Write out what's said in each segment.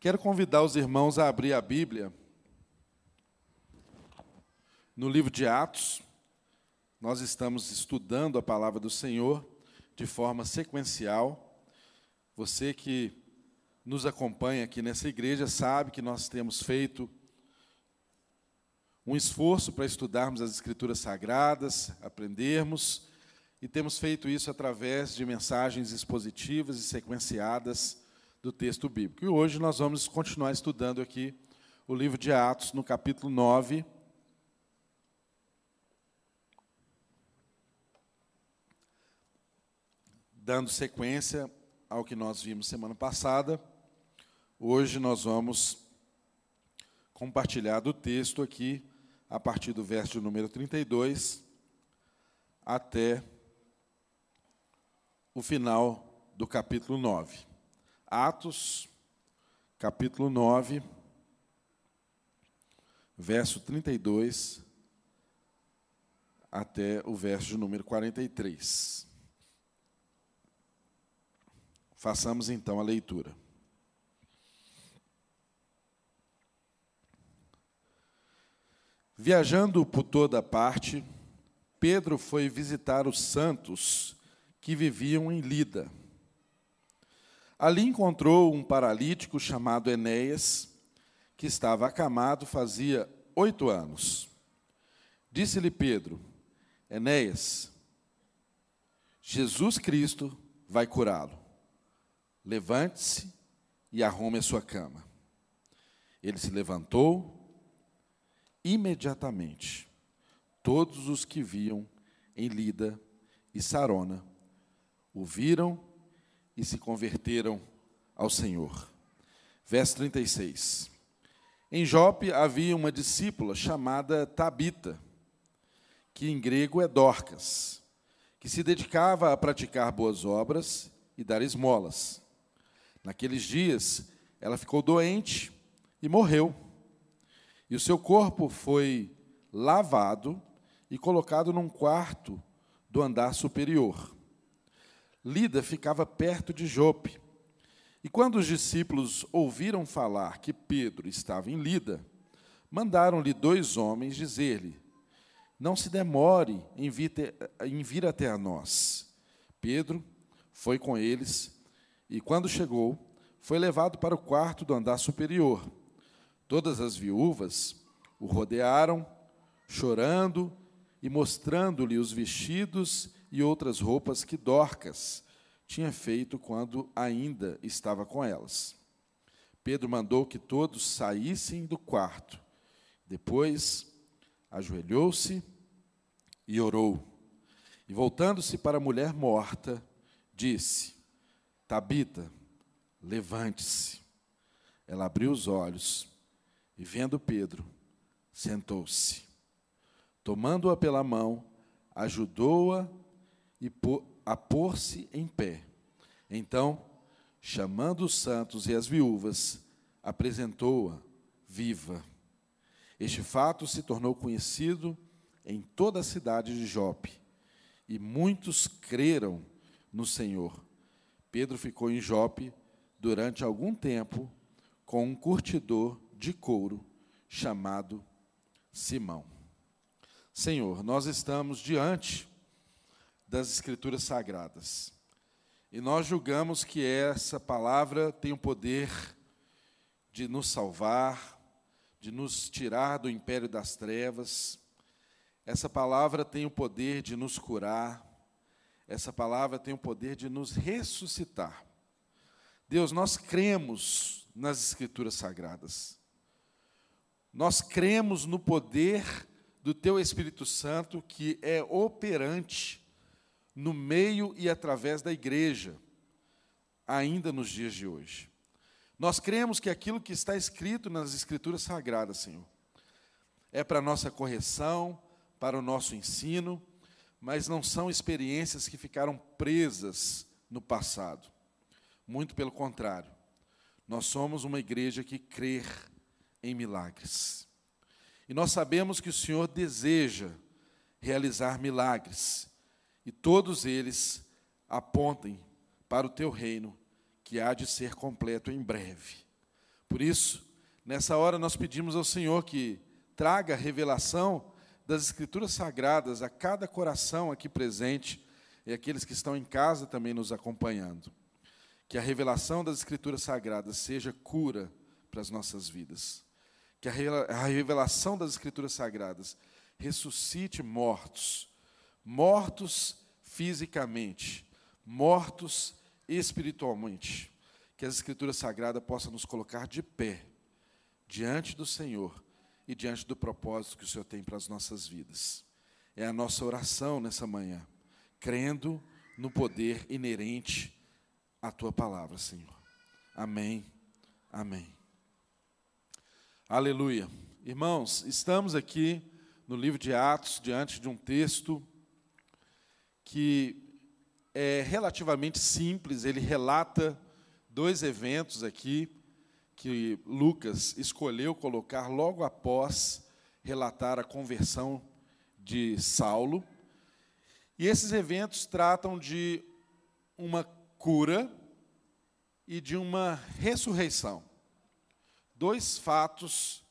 Quero convidar os irmãos a abrir a Bíblia no livro de Atos. Nós estamos estudando a palavra do Senhor de forma sequencial. Você que nos acompanha aqui nessa igreja sabe que nós temos feito um esforço para estudarmos as Escrituras Sagradas, aprendermos, e temos feito isso através de mensagens expositivas e sequenciadas do texto bíblico. E hoje nós vamos continuar estudando aqui o livro de Atos, no capítulo 9. Dando sequência ao que nós vimos semana passada, hoje nós vamos compartilhar do texto aqui, a partir do verso número 32 até o final do capítulo 9. Atos, capítulo 9, verso 32 até o verso número 43. Façamos então a leitura. Viajando por toda parte, Pedro foi visitar os santos que viviam em Lida Ali encontrou um paralítico chamado Enéas, que estava acamado fazia oito anos. Disse-lhe Pedro: Enéas, Jesus Cristo vai curá-lo. Levante-se e arrume a sua cama. Ele se levantou imediatamente. Todos os que viam em Lida e Sarona o viram e se converteram ao Senhor. Verso 36. Em Jope havia uma discípula chamada Tabita, que em grego é Dorcas, que se dedicava a praticar boas obras e dar esmolas. Naqueles dias, ela ficou doente e morreu. E o seu corpo foi lavado e colocado num quarto do andar superior. Lida ficava perto de Jope. E quando os discípulos ouviram falar que Pedro estava em Lida, mandaram-lhe dois homens dizer-lhe: Não se demore em vir, em vir até a nós. Pedro foi com eles e, quando chegou, foi levado para o quarto do andar superior. Todas as viúvas o rodearam, chorando e mostrando-lhe os vestidos e outras roupas que Dorcas tinha feito quando ainda estava com elas. Pedro mandou que todos saíssem do quarto. Depois, ajoelhou-se e orou. E voltando-se para a mulher morta, disse: Tabita, levante-se. Ela abriu os olhos e, vendo Pedro, sentou-se. Tomando-a pela mão, ajudou-a e a pôr-se em pé. Então, chamando os santos e as viúvas, apresentou-a viva. Este fato se tornou conhecido em toda a cidade de Jope, e muitos creram no Senhor. Pedro ficou em Jope durante algum tempo com um curtidor de couro chamado Simão. Senhor, nós estamos diante das Escrituras Sagradas. E nós julgamos que essa palavra tem o poder de nos salvar, de nos tirar do império das trevas. Essa palavra tem o poder de nos curar. Essa palavra tem o poder de nos ressuscitar. Deus, nós cremos nas Escrituras Sagradas. Nós cremos no poder do Teu Espírito Santo que é operante no meio e através da igreja, ainda nos dias de hoje. Nós cremos que aquilo que está escrito nas Escrituras Sagradas, Senhor, é para nossa correção, para o nosso ensino, mas não são experiências que ficaram presas no passado. Muito pelo contrário, nós somos uma igreja que crê em milagres. E nós sabemos que o Senhor deseja realizar milagres e todos eles apontem para o teu reino, que há de ser completo em breve. Por isso, nessa hora nós pedimos ao Senhor que traga revelação das Escrituras Sagradas a cada coração aqui presente e aqueles que estão em casa também nos acompanhando. Que a revelação das Escrituras Sagradas seja cura para as nossas vidas. Que a revelação das Escrituras Sagradas ressuscite mortos, mortos fisicamente, mortos espiritualmente. Que as Escrituras Sagradas possam nos colocar de pé diante do Senhor e diante do propósito que o Senhor tem para as nossas vidas. É a nossa oração nessa manhã, crendo no poder inerente à tua palavra, Senhor. Amém. Amém. Aleluia. Irmãos, estamos aqui no livro de Atos, diante de um texto que é relativamente simples, ele relata dois eventos aqui que Lucas escolheu colocar logo após relatar a conversão de Saulo. E esses eventos tratam de uma cura e de uma ressurreição. Dois fatos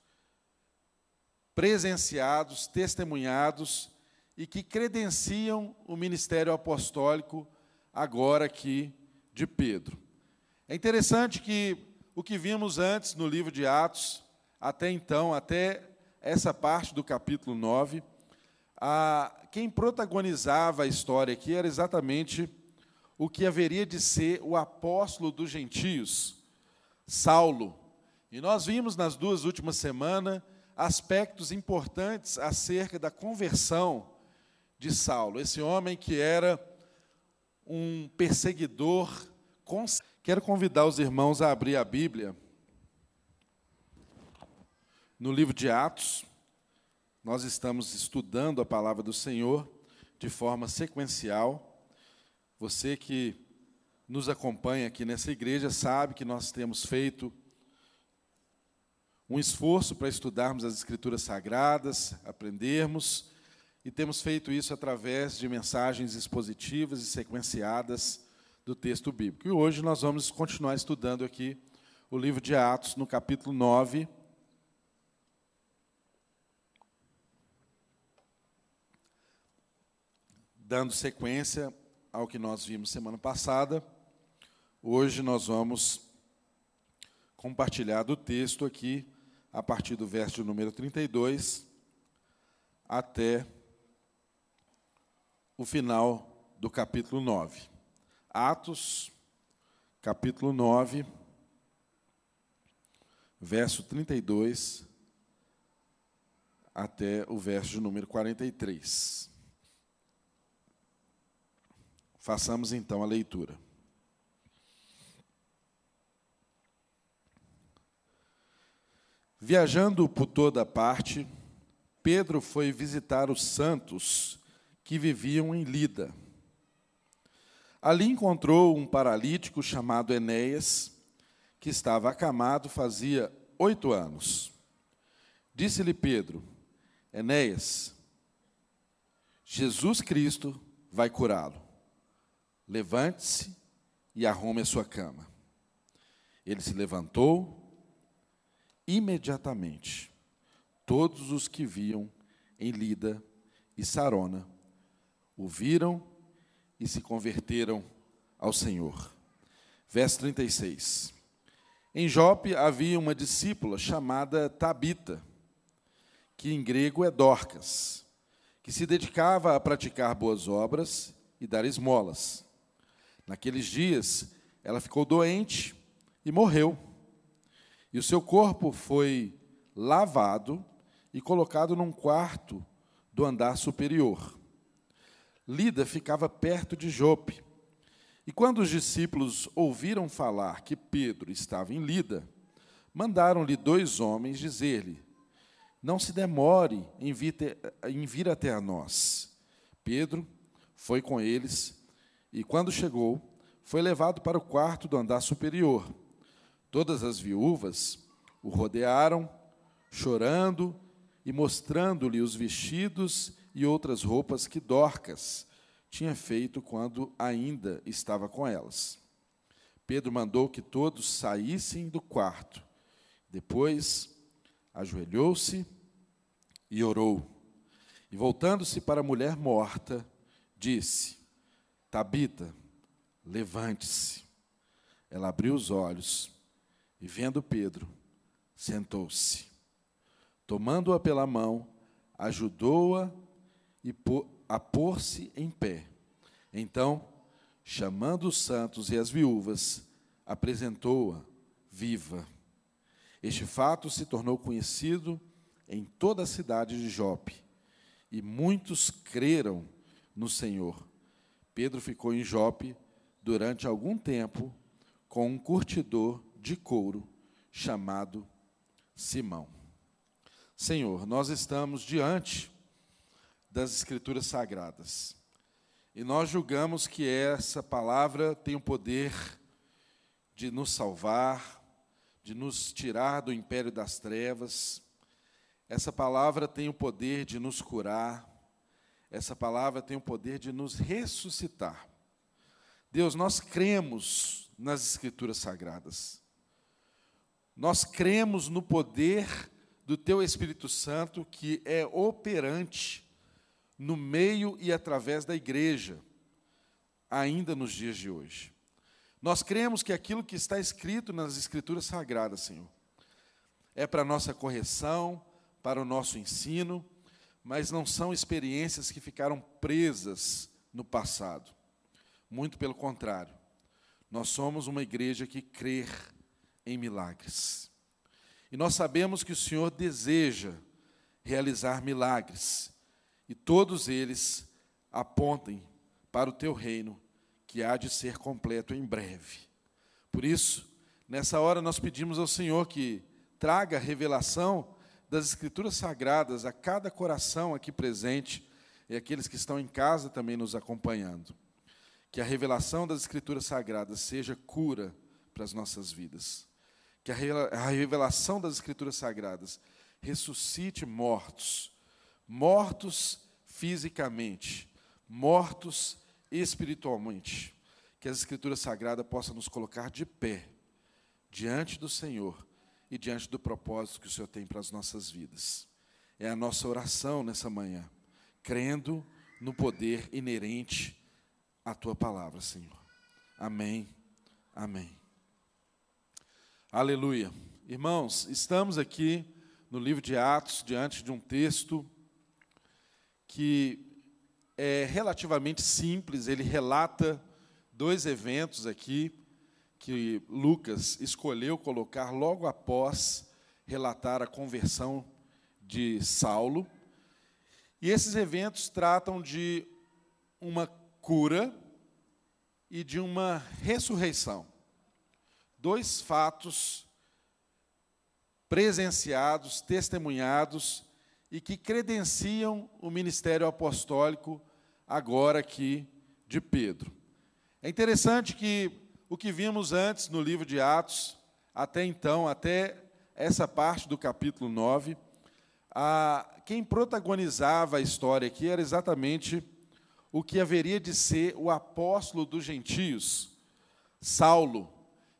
presenciados, testemunhados e que credenciam o ministério apostólico agora aqui de Pedro. É interessante que o que vimos antes no livro de Atos, até então, até essa parte do capítulo 9, a, quem protagonizava a história aqui era exatamente o que haveria de ser o apóstolo dos gentios, Saulo. E nós vimos nas duas últimas semanas aspectos importantes acerca da conversão de Saulo, esse homem que era um perseguidor. Quero convidar os irmãos a abrir a Bíblia no livro de Atos. Nós estamos estudando a palavra do Senhor de forma sequencial. Você que nos acompanha aqui nessa igreja sabe que nós temos feito um esforço para estudarmos as Escrituras Sagradas, aprendermos e temos feito isso através de mensagens expositivas e sequenciadas do texto bíblico. E hoje nós vamos continuar estudando aqui o livro de Atos, no capítulo 9. Dando sequência ao que nós vimos semana passada, hoje nós vamos compartilhar do texto aqui, a partir do verso número 32 até o final do capítulo 9. Atos, capítulo 9, verso 32 até o verso número 43. Façamos então a leitura. Viajando por toda parte, Pedro foi visitar os santos que viviam em Lida. Ali encontrou um paralítico chamado Enéas, que estava acamado fazia oito anos. Disse-lhe Pedro: Enéas, Jesus Cristo vai curá-lo. Levante-se e arrume a sua cama. Ele se levantou imediatamente. Todos os que viam em Lida e Sarona o viram e se converteram ao Senhor. Verso 36. Em Jope havia uma discípula chamada Tabita, que em grego é Dorcas, que se dedicava a praticar boas obras e dar esmolas. Naqueles dias, ela ficou doente e morreu. E o seu corpo foi lavado e colocado num quarto do andar superior. Lida ficava perto de Jope. E quando os discípulos ouviram falar que Pedro estava em Lida, mandaram-lhe dois homens dizer-lhe: Não se demore em vir, em vir até a nós. Pedro foi com eles e, quando chegou, foi levado para o quarto do andar superior. Todas as viúvas o rodearam, chorando e mostrando-lhe os vestidos e outras roupas que Dorcas tinha feito quando ainda estava com elas. Pedro mandou que todos saíssem do quarto Depois, ajoelhou-se e orou. E voltando-se para a mulher morta, disse: Tabita, levante-se. Ela abriu os olhos e, vendo Pedro, sentou-se. Tomando-a pela mão, ajudou-a a pôr-se em pé. Então, chamando os santos e as viúvas, apresentou-a viva. Este fato se tornou conhecido em toda a cidade de Jope, e muitos creram no Senhor. Pedro ficou em Jope durante algum tempo com um curtidor de couro chamado Simão. Senhor, nós estamos diante das Escrituras Sagradas e nós julgamos que essa palavra tem o poder de nos salvar, de nos tirar do império das trevas. Essa palavra tem o poder de nos curar. Essa palavra tem o poder de nos ressuscitar. Deus, nós cremos nas Escrituras Sagradas. Nós cremos no poder do Teu Espírito Santo que é operante no meio e através da igreja, ainda nos dias de hoje. Nós cremos que aquilo que está escrito nas Escrituras Sagradas, Senhor, é para a nossa correção, para o nosso ensino, mas não são experiências que ficaram presas no passado. Muito pelo contrário, nós somos uma igreja que crê em milagres. E nós sabemos que o Senhor deseja realizar milagres, e todos eles apontem para o teu reino que há de ser completo em breve. Por isso, nessa hora nós pedimos ao Senhor que traga revelação das Escrituras Sagradas a cada coração aqui presente e aqueles que estão em casa também nos acompanhando. Que a revelação das Escrituras Sagradas seja cura para as nossas vidas. Que a revelação das Escrituras Sagradas ressuscite mortos, mortos fisicamente, mortos espiritualmente, que as Escrituras Sagradas possam nos colocar de pé diante do Senhor e diante do propósito que o Senhor tem para as nossas vidas. É a nossa oração nessa manhã, crendo no poder inerente à tua palavra, Senhor. Amém. Amém. Aleluia. Irmãos, estamos aqui no livro de Atos, diante de um texto que é relativamente simples, ele relata dois eventos aqui que Lucas escolheu colocar logo após relatar a conversão de Saulo. E esses eventos tratam de uma cura e de uma ressurreição. Dois fatos presenciados, testemunhados e que credenciam o ministério apostólico agora aqui de Pedro. É interessante que o que vimos antes no livro de Atos, até então, até essa parte do capítulo 9, a, quem protagonizava a história aqui era exatamente o que haveria de ser o apóstolo dos gentios, Saulo.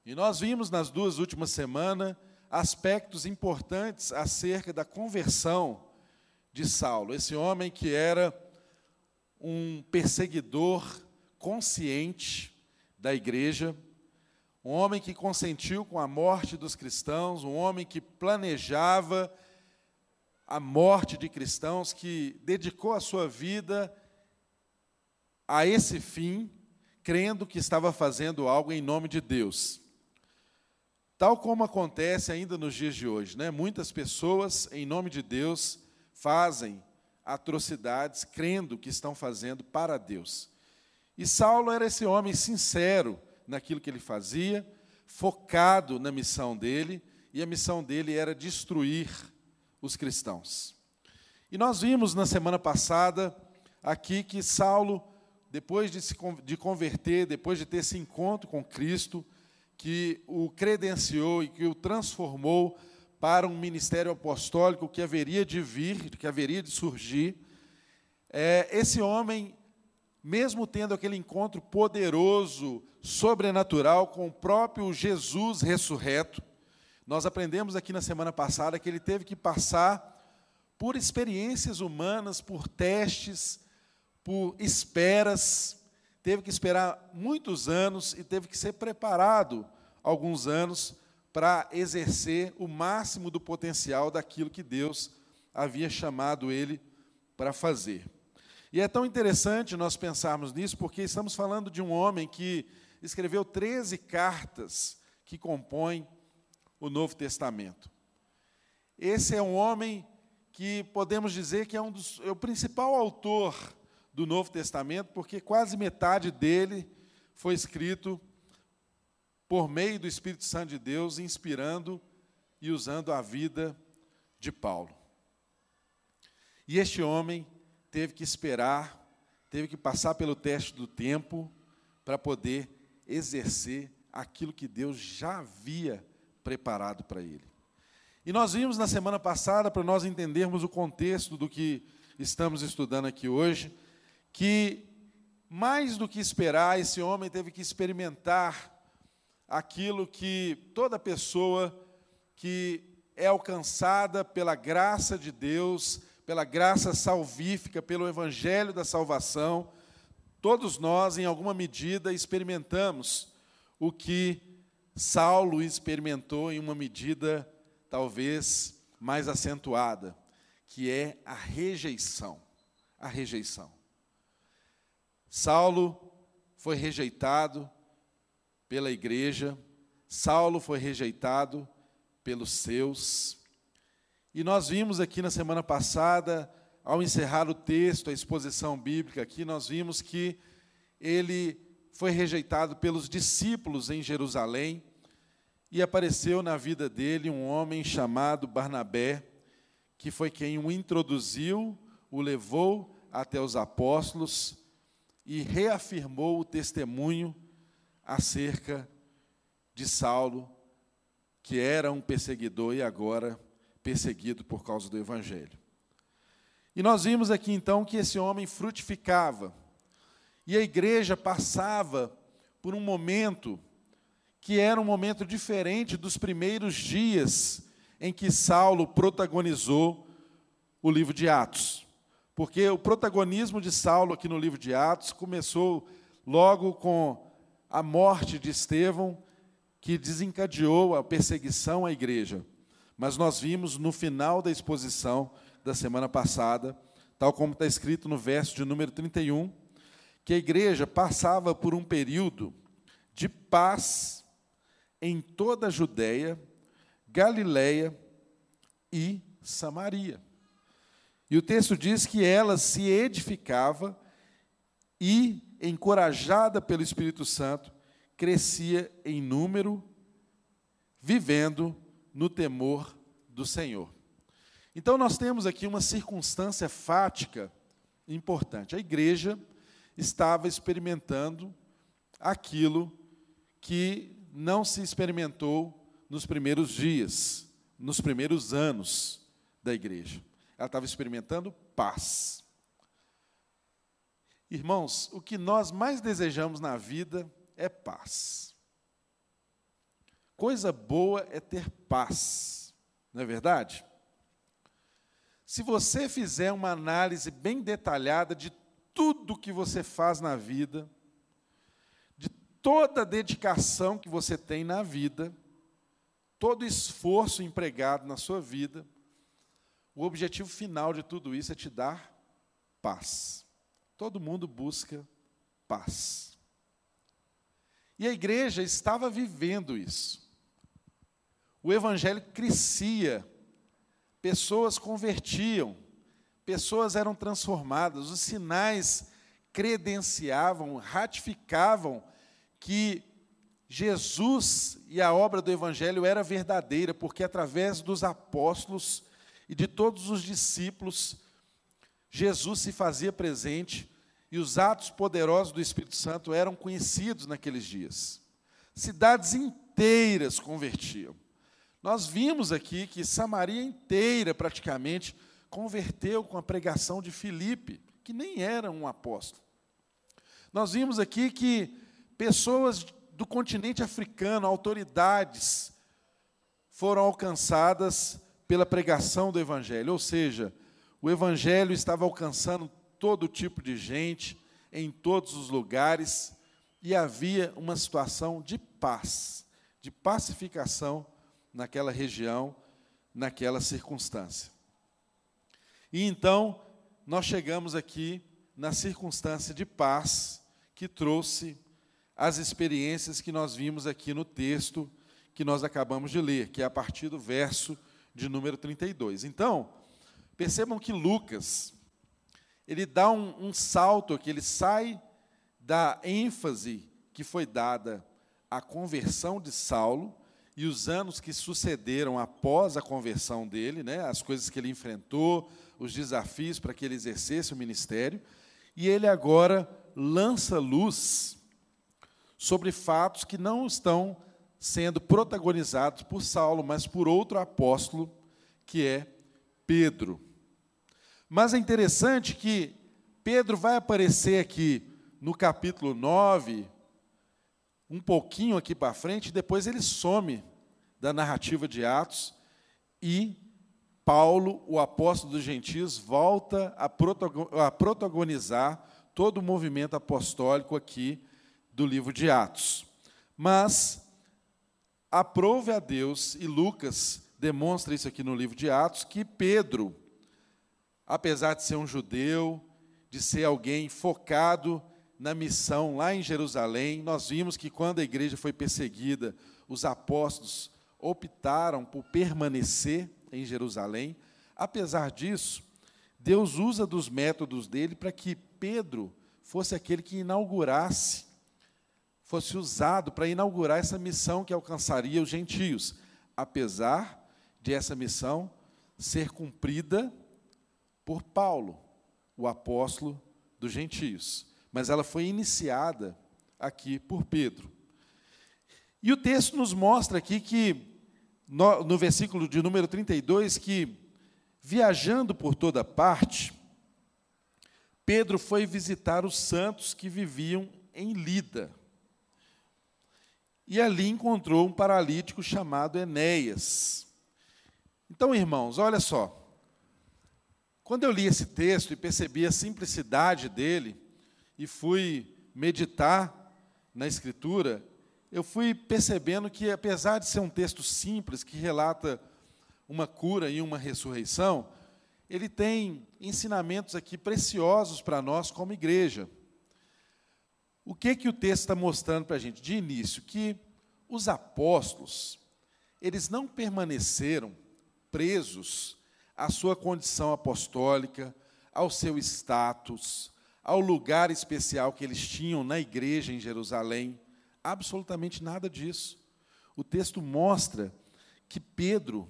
E nós vimos nas duas últimas semanas aspectos importantes acerca da conversão de Saulo, esse homem que era um perseguidor consciente da igreja, um homem que consentiu com a morte dos cristãos, um homem que planejava a morte de cristãos, que dedicou a sua vida a esse fim, crendo que estava fazendo algo em nome de Deus. Tal como acontece ainda nos dias de hoje, né? Muitas pessoas, em nome de Deus, fazem atrocidades crendo que estão fazendo para Deus. E Saulo era esse homem sincero naquilo que ele fazia, focado na missão dele, e a missão dele era destruir os cristãos. E nós vimos na semana passada aqui que Saulo, depois de se de converter, depois de ter esse encontro com Cristo, que o credenciou e que o transformou para um ministério apostólico que haveria de vir, que haveria de surgir, é, esse homem, mesmo tendo aquele encontro poderoso, sobrenatural com o próprio Jesus ressurreto, nós aprendemos aqui na semana passada que ele teve que passar por experiências humanas, por testes, por esperas, teve que esperar muitos anos e teve que ser preparado alguns anos para exercer o máximo do potencial daquilo que Deus havia chamado ele para fazer. E é tão interessante nós pensarmos nisso, porque estamos falando de um homem que escreveu 13 cartas que compõem o Novo Testamento. Esse é um homem que podemos dizer que é, um dos, é o principal autor do Novo Testamento, porque quase metade dele foi escrito por meio do Espírito Santo de Deus, inspirando e usando a vida de Paulo. E este homem teve que esperar, teve que passar pelo teste do tempo para poder exercer aquilo que Deus já havia preparado para ele. E nós vimos na semana passada, para nós entendermos o contexto do que estamos estudando aqui hoje, que mais do que esperar, esse homem teve que experimentar aquilo que toda pessoa que é alcançada pela graça de Deus, pela graça salvífica, pelo evangelho da salvação, todos nós, em alguma medida, experimentamos o que Saulo experimentou em uma medida talvez mais acentuada, que é a rejeição. A rejeição. Saulo foi rejeitado pela igreja, Saulo foi rejeitado pelos seus, e nós vimos aqui na semana passada, ao encerrar o texto, a exposição bíblica aqui, nós vimos que ele foi rejeitado pelos discípulos em Jerusalém e apareceu na vida dele um homem chamado Barnabé, que foi quem o introduziu, o levou até os apóstolos e reafirmou o testemunho acerca de Saulo, que era um perseguidor e agora perseguido por causa do Evangelho. E nós vimos aqui então que esse homem frutificava, e a igreja passava por um momento que era um momento diferente dos primeiros dias em que Saulo protagonizou o livro de Atos. Porque o protagonismo de Saulo aqui no livro de Atos começou logo com a morte de Estevão, que desencadeou a perseguição à igreja. Mas nós vimos no final da exposição da semana passada, tal como está escrito no verso de número 31, que a igreja passava por um período de paz em toda a Judéia, Galiléia e Samaria. E o texto diz que ela se edificava e, encorajada pelo Espírito Santo, crescia em número, vivendo no temor do Senhor. Então, nós temos aqui uma circunstância fática importante. A igreja estava experimentando aquilo que não se experimentou nos primeiros dias, nos primeiros anos da igreja. Ela estava experimentando paz. Irmãos, o que nós mais desejamos na vida é paz. Coisa boa é ter paz, não é verdade? Se você fizer uma análise bem detalhada de tudo que você faz na vida, de toda a dedicação que você tem na vida, todo esforço empregado na sua vida, o objetivo final de tudo isso é te dar paz. Todo mundo busca paz. E a igreja estava vivendo isso o evangelho crescia, pessoas convertiam, pessoas eram transformadas, os sinais credenciavam, ratificavam que Jesus e a obra do evangelho era verdadeira, porque através dos apóstolos e de todos os discípulos, Jesus se fazia presente e os atos poderosos do Espírito Santo eram conhecidos naqueles dias. Cidades inteiras convertiam. Nós vimos aqui que Samaria inteira, praticamente, converteu com a pregação de Filipe, que nem era um apóstolo. Nós vimos aqui que pessoas do continente africano, autoridades, foram alcançadas pela pregação do Evangelho, ou seja, o Evangelho estava alcançando todo tipo de gente, em todos os lugares, e havia uma situação de paz, de pacificação naquela região, naquela circunstância. E então, nós chegamos aqui na circunstância de paz que trouxe as experiências que nós vimos aqui no texto que nós acabamos de ler, que é a partir do verso de número 32. Então, percebam que Lucas, ele dá um, um salto aqui, ele sai da ênfase que foi dada à conversão de Saulo e os anos que sucederam após a conversão dele, né, as coisas que ele enfrentou, os desafios para que ele exercesse o ministério, e ele agora lança luz sobre fatos que não estão sendo protagonizados por Saulo, mas por outro apóstolo, que é Pedro. Mas é interessante que Pedro vai aparecer aqui no capítulo 9, um pouquinho aqui para frente, depois ele some da narrativa de Atos e Paulo, o apóstolo dos gentios, volta a protagonizar todo o movimento apostólico aqui do livro de Atos. Mas aprove a Deus, e Lucas demonstra isso aqui no livro de Atos, que Pedro, apesar de ser um judeu, de ser alguém focado na missão lá em Jerusalém, nós vimos que quando a igreja foi perseguida, os apóstolos optaram por permanecer em Jerusalém. Apesar disso, Deus usa dos métodos dele para que Pedro fosse aquele que inaugurasse fosse usado para inaugurar essa missão que alcançaria os gentios, apesar de essa missão ser cumprida por Paulo, o apóstolo dos gentios. Mas ela foi iniciada aqui por Pedro. E o texto nos mostra aqui que, no, no versículo de número 32, que viajando por toda parte, Pedro foi visitar os santos que viviam em Lida e ali encontrou um paralítico chamado Enéas. Então, irmãos, olha só. Quando eu li esse texto e percebi a simplicidade dele, e fui meditar na Escritura, eu fui percebendo que, apesar de ser um texto simples, que relata uma cura e uma ressurreição, ele tem ensinamentos aqui preciosos para nós como igreja. O que que o texto está mostrando para a gente? De início, que os apóstolos, eles não permaneceram presos à sua condição apostólica, ao seu status, ao lugar especial que eles tinham na igreja em Jerusalém. Absolutamente nada disso. O texto mostra que Pedro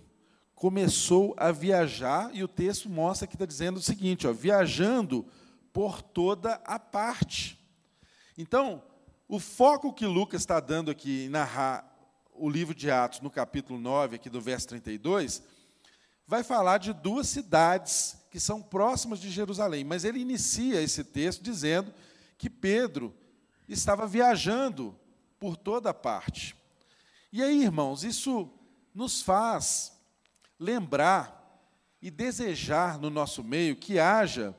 começou a viajar, e o texto mostra que está dizendo o seguinte: ó, viajando por toda a parte. Então, o foco que Lucas está dando aqui em narrar o livro de Atos, no capítulo 9, aqui do verso 32, vai falar de duas cidades que são próximas de Jerusalém. Mas ele inicia esse texto dizendo que Pedro estava viajando por toda parte. E aí, irmãos, isso nos faz lembrar e desejar no nosso meio que haja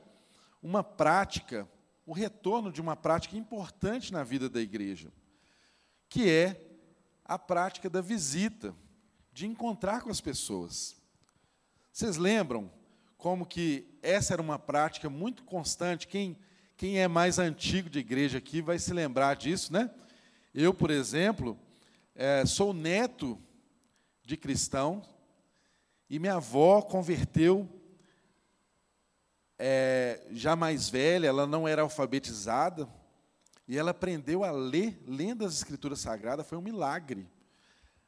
uma prática o retorno de uma prática importante na vida da igreja, que é a prática da visita, de encontrar com as pessoas. Vocês lembram como que essa era uma prática muito constante? Quem, quem é mais antigo de igreja aqui vai se lembrar disso, né? Eu, por exemplo, é, sou neto de cristão e minha avó converteu é, já mais velha, ela não era alfabetizada, e ela aprendeu a ler, lendo as Escrituras Sagradas, foi um milagre.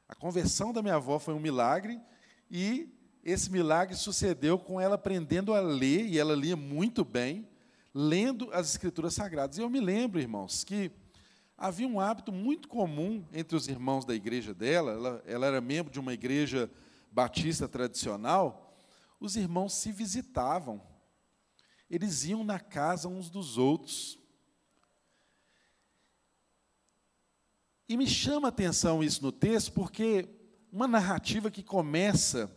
A conversão da minha avó foi um milagre, e esse milagre sucedeu com ela aprendendo a ler, e ela lia muito bem, lendo as Escrituras Sagradas. E eu me lembro, irmãos, que havia um hábito muito comum entre os irmãos da igreja dela, ela, ela era membro de uma igreja batista tradicional, os irmãos se visitavam eles iam na casa uns dos outros. E me chama a atenção isso no texto, porque uma narrativa que começa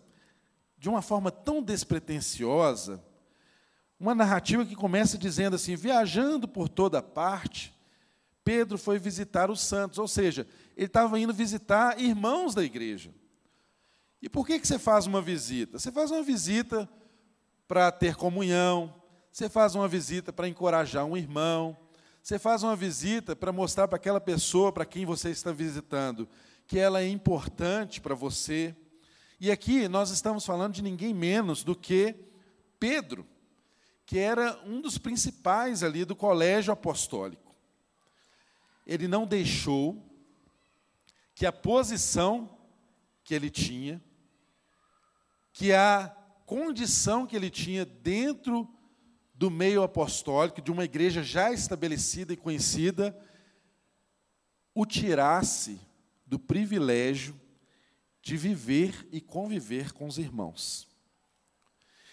de uma forma tão despretensiosa, uma narrativa que começa dizendo assim: viajando por toda parte, Pedro foi visitar os santos, ou seja, ele estava indo visitar irmãos da igreja. E por que, que você faz uma visita? Você faz uma visita para ter comunhão, você faz uma visita para encorajar um irmão, você faz uma visita para mostrar para aquela pessoa para quem você está visitando que ela é importante para você. E aqui nós estamos falando de ninguém menos do que Pedro, que era um dos principais ali do colégio apostólico. Ele não deixou que a posição que ele tinha, que a condição que ele tinha dentro do meio apostólico, de uma igreja já estabelecida e conhecida, o tirasse do privilégio de viver e conviver com os irmãos.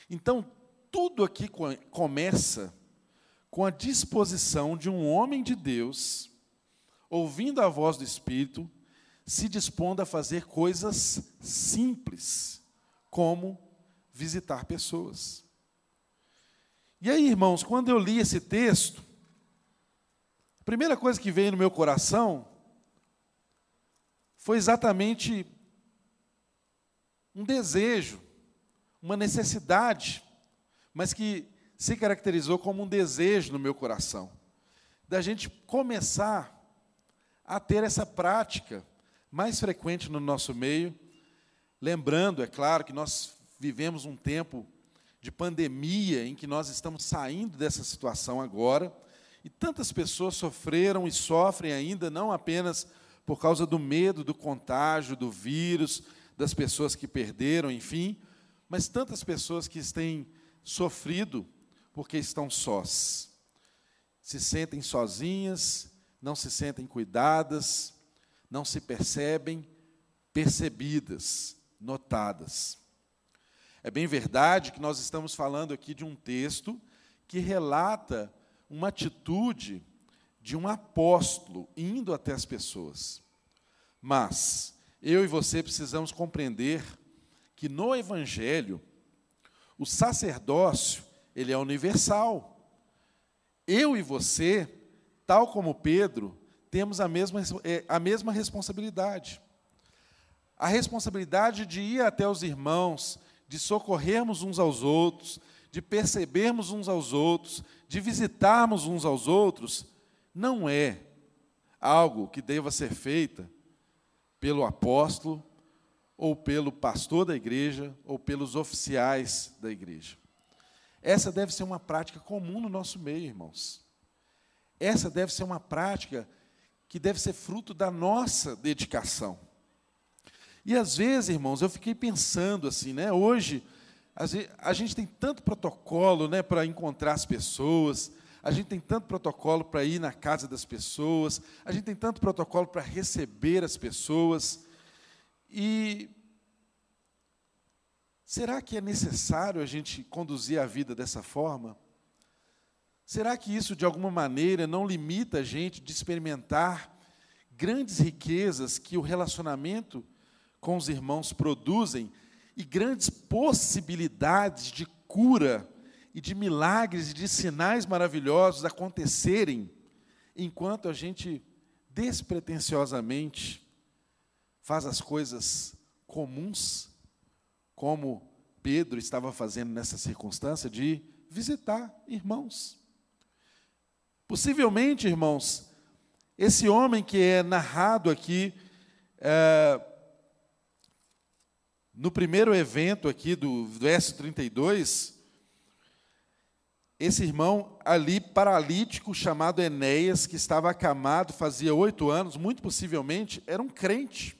Então, tudo aqui começa com a disposição de um homem de Deus, ouvindo a voz do Espírito, se dispondo a fazer coisas simples, como visitar pessoas. E aí, irmãos, quando eu li esse texto, a primeira coisa que veio no meu coração foi exatamente um desejo, uma necessidade, mas que se caracterizou como um desejo no meu coração, da gente começar a ter essa prática mais frequente no nosso meio, lembrando, é claro, que nós vivemos um tempo de pandemia em que nós estamos saindo dessa situação agora, e tantas pessoas sofreram e sofrem ainda, não apenas por causa do medo do contágio, do vírus, das pessoas que perderam, enfim, mas tantas pessoas que têm sofrido porque estão sós. Se sentem sozinhas, não se sentem cuidadas, não se percebem percebidas, notadas. É bem verdade que nós estamos falando aqui de um texto que relata uma atitude de um apóstolo indo até as pessoas. Mas eu e você precisamos compreender que no evangelho o sacerdócio, ele é universal. Eu e você, tal como Pedro, temos a mesma, é, a mesma responsabilidade. A responsabilidade de ir até os irmãos, de socorrermos uns aos outros, de percebermos uns aos outros, de visitarmos uns aos outros, não é algo que deva ser feita pelo apóstolo, ou pelo pastor da igreja, ou pelos oficiais da igreja. Essa deve ser uma prática comum no nosso meio, irmãos. Essa deve ser uma prática que deve ser fruto da nossa dedicação. E às vezes, irmãos, eu fiquei pensando assim, né? Hoje a gente tem tanto protocolo, né, para encontrar as pessoas. A gente tem tanto protocolo para ir na casa das pessoas. A gente tem tanto protocolo para receber as pessoas. E será que é necessário a gente conduzir a vida dessa forma? Será que isso de alguma maneira não limita a gente de experimentar grandes riquezas que o relacionamento com os irmãos produzem e grandes possibilidades de cura e de milagres e de sinais maravilhosos acontecerem enquanto a gente despretensiosamente faz as coisas comuns, como Pedro estava fazendo nessa circunstância de visitar irmãos. Possivelmente, irmãos, esse homem que é narrado aqui é, no primeiro evento aqui do verso 32, esse irmão ali, paralítico, chamado Enéas, que estava acamado fazia oito anos, muito possivelmente, era um crente.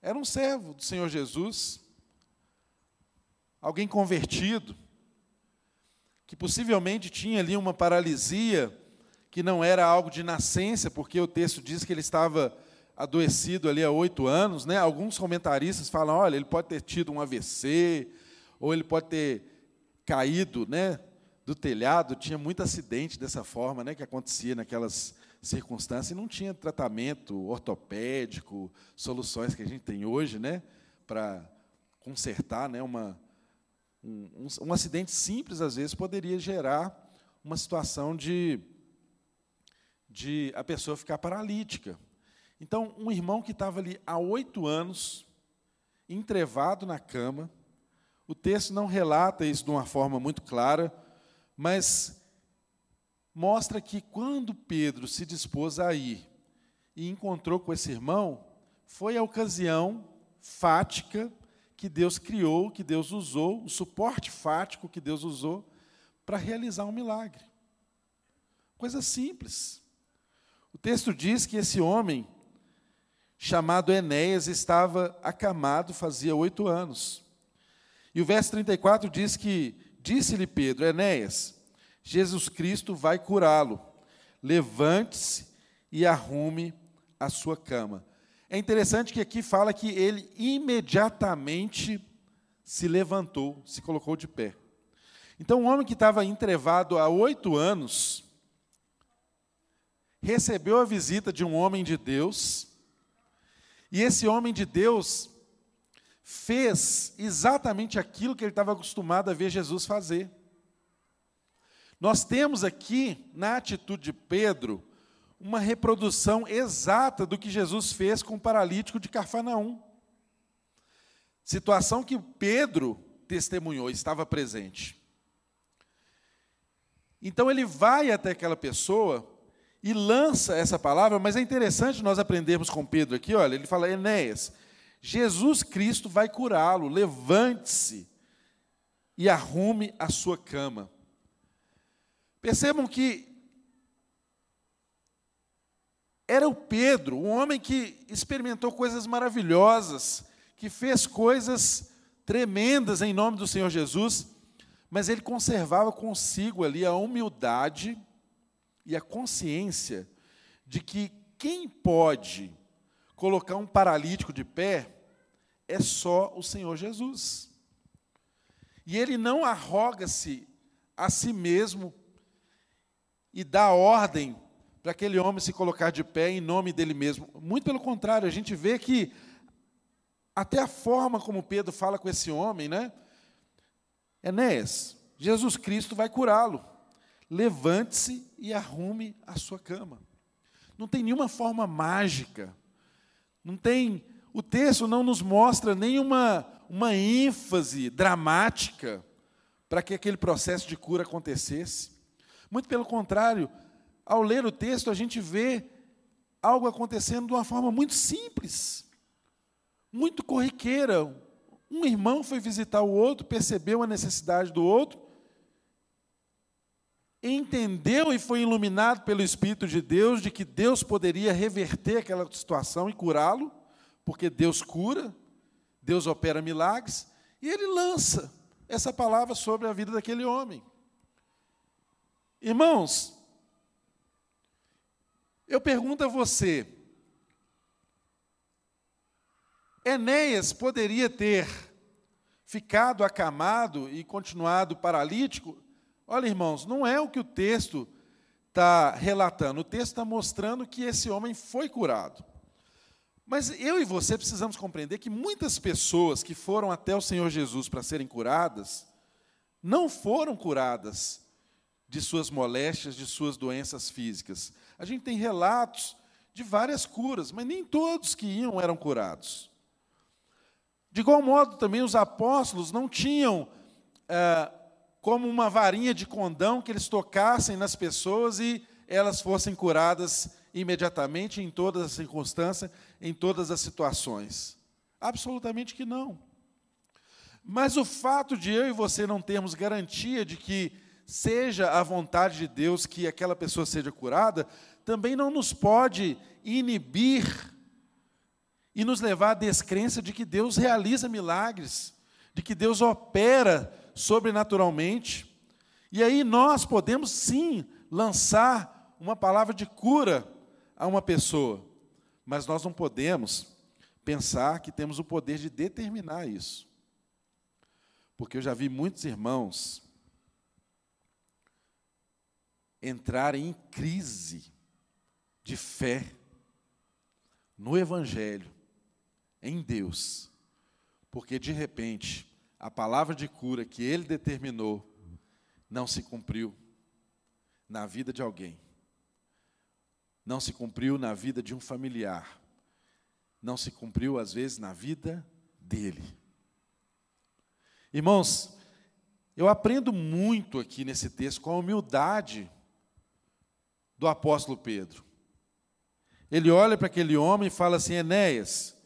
Era um servo do Senhor Jesus, alguém convertido, que possivelmente tinha ali uma paralisia, que não era algo de nascença, porque o texto diz que ele estava adoecido ali há oito anos, né? Alguns comentaristas falam, olha, ele pode ter tido um AVC, ou ele pode ter caído, né? Do telhado, tinha muito acidente dessa forma, né? Que acontecia naquelas circunstância e não tinha tratamento ortopédico, soluções que a gente tem hoje, né, para consertar, né, uma, um, um, um acidente simples às vezes poderia gerar uma situação de, de a pessoa ficar paralítica. Então, um irmão que estava ali há oito anos, entrevado na cama, o texto não relata isso de uma forma muito clara, mas mostra que quando Pedro se dispôs a ir e encontrou com esse irmão, foi a ocasião fática que Deus criou, que Deus usou, o suporte fático que Deus usou para realizar um milagre. Coisa simples. O texto diz que esse homem, chamado Enéas, estava acamado fazia oito anos. E o verso 34 diz que, disse-lhe Pedro, Enéas, Jesus Cristo vai curá-lo. Levante-se e arrume a sua cama. É interessante que aqui fala que ele imediatamente se levantou, se colocou de pé. Então, um homem que estava entrevado há oito anos, recebeu a visita de um homem de Deus, e esse homem de Deus fez exatamente aquilo que ele estava acostumado a ver Jesus fazer. Nós temos aqui, na atitude de Pedro, uma reprodução exata do que Jesus fez com o paralítico de Carfanaum. Situação que Pedro testemunhou, estava presente. Então ele vai até aquela pessoa e lança essa palavra, mas é interessante nós aprendermos com Pedro aqui, olha, ele fala: Enéas, Jesus Cristo vai curá-lo, levante-se e arrume a sua cama. Percebam que era o Pedro, um homem que experimentou coisas maravilhosas, que fez coisas tremendas em nome do Senhor Jesus, mas ele conservava consigo ali a humildade e a consciência de que quem pode colocar um paralítico de pé é só o Senhor Jesus. E ele não arroga-se a si mesmo e dá ordem para aquele homem se colocar de pé em nome dele mesmo. Muito pelo contrário, a gente vê que até a forma como Pedro fala com esse homem, né? Enéas, Jesus Cristo vai curá-lo. Levante-se e arrume a sua cama. Não tem nenhuma forma mágica. Não tem, o texto não nos mostra nenhuma uma ênfase dramática para que aquele processo de cura acontecesse. Muito pelo contrário, ao ler o texto, a gente vê algo acontecendo de uma forma muito simples, muito corriqueira. Um irmão foi visitar o outro, percebeu a necessidade do outro, entendeu e foi iluminado pelo Espírito de Deus de que Deus poderia reverter aquela situação e curá-lo, porque Deus cura, Deus opera milagres, e ele lança essa palavra sobre a vida daquele homem. Irmãos, eu pergunto a você, Enéas poderia ter ficado acamado e continuado paralítico? Olha, irmãos, não é o que o texto está relatando. O texto está mostrando que esse homem foi curado. Mas eu e você precisamos compreender que muitas pessoas que foram até o Senhor Jesus para serem curadas, não foram curadas de suas moléstias, de suas doenças físicas. A gente tem relatos de várias curas, mas nem todos que iam eram curados. De igual modo, também os apóstolos não tinham é, como uma varinha de condão que eles tocassem nas pessoas e elas fossem curadas imediatamente, em todas as circunstâncias, em todas as situações. Absolutamente que não. Mas o fato de eu e você não termos garantia de que seja a vontade de Deus que aquela pessoa seja curada, também não nos pode inibir e nos levar à descrença de que Deus realiza milagres, de que Deus opera sobrenaturalmente. E aí nós podemos sim lançar uma palavra de cura a uma pessoa, mas nós não podemos pensar que temos o poder de determinar isso. Porque eu já vi muitos irmãos entrarem em crise de fé no Evangelho, em Deus, porque de repente a palavra de cura que ele determinou não se cumpriu na vida de alguém, não se cumpriu na vida de um familiar, não se cumpriu às vezes na vida dele. Irmãos, eu aprendo muito aqui nesse texto com a humildade do apóstolo Pedro. Ele olha para aquele homem e fala assim: Enéas,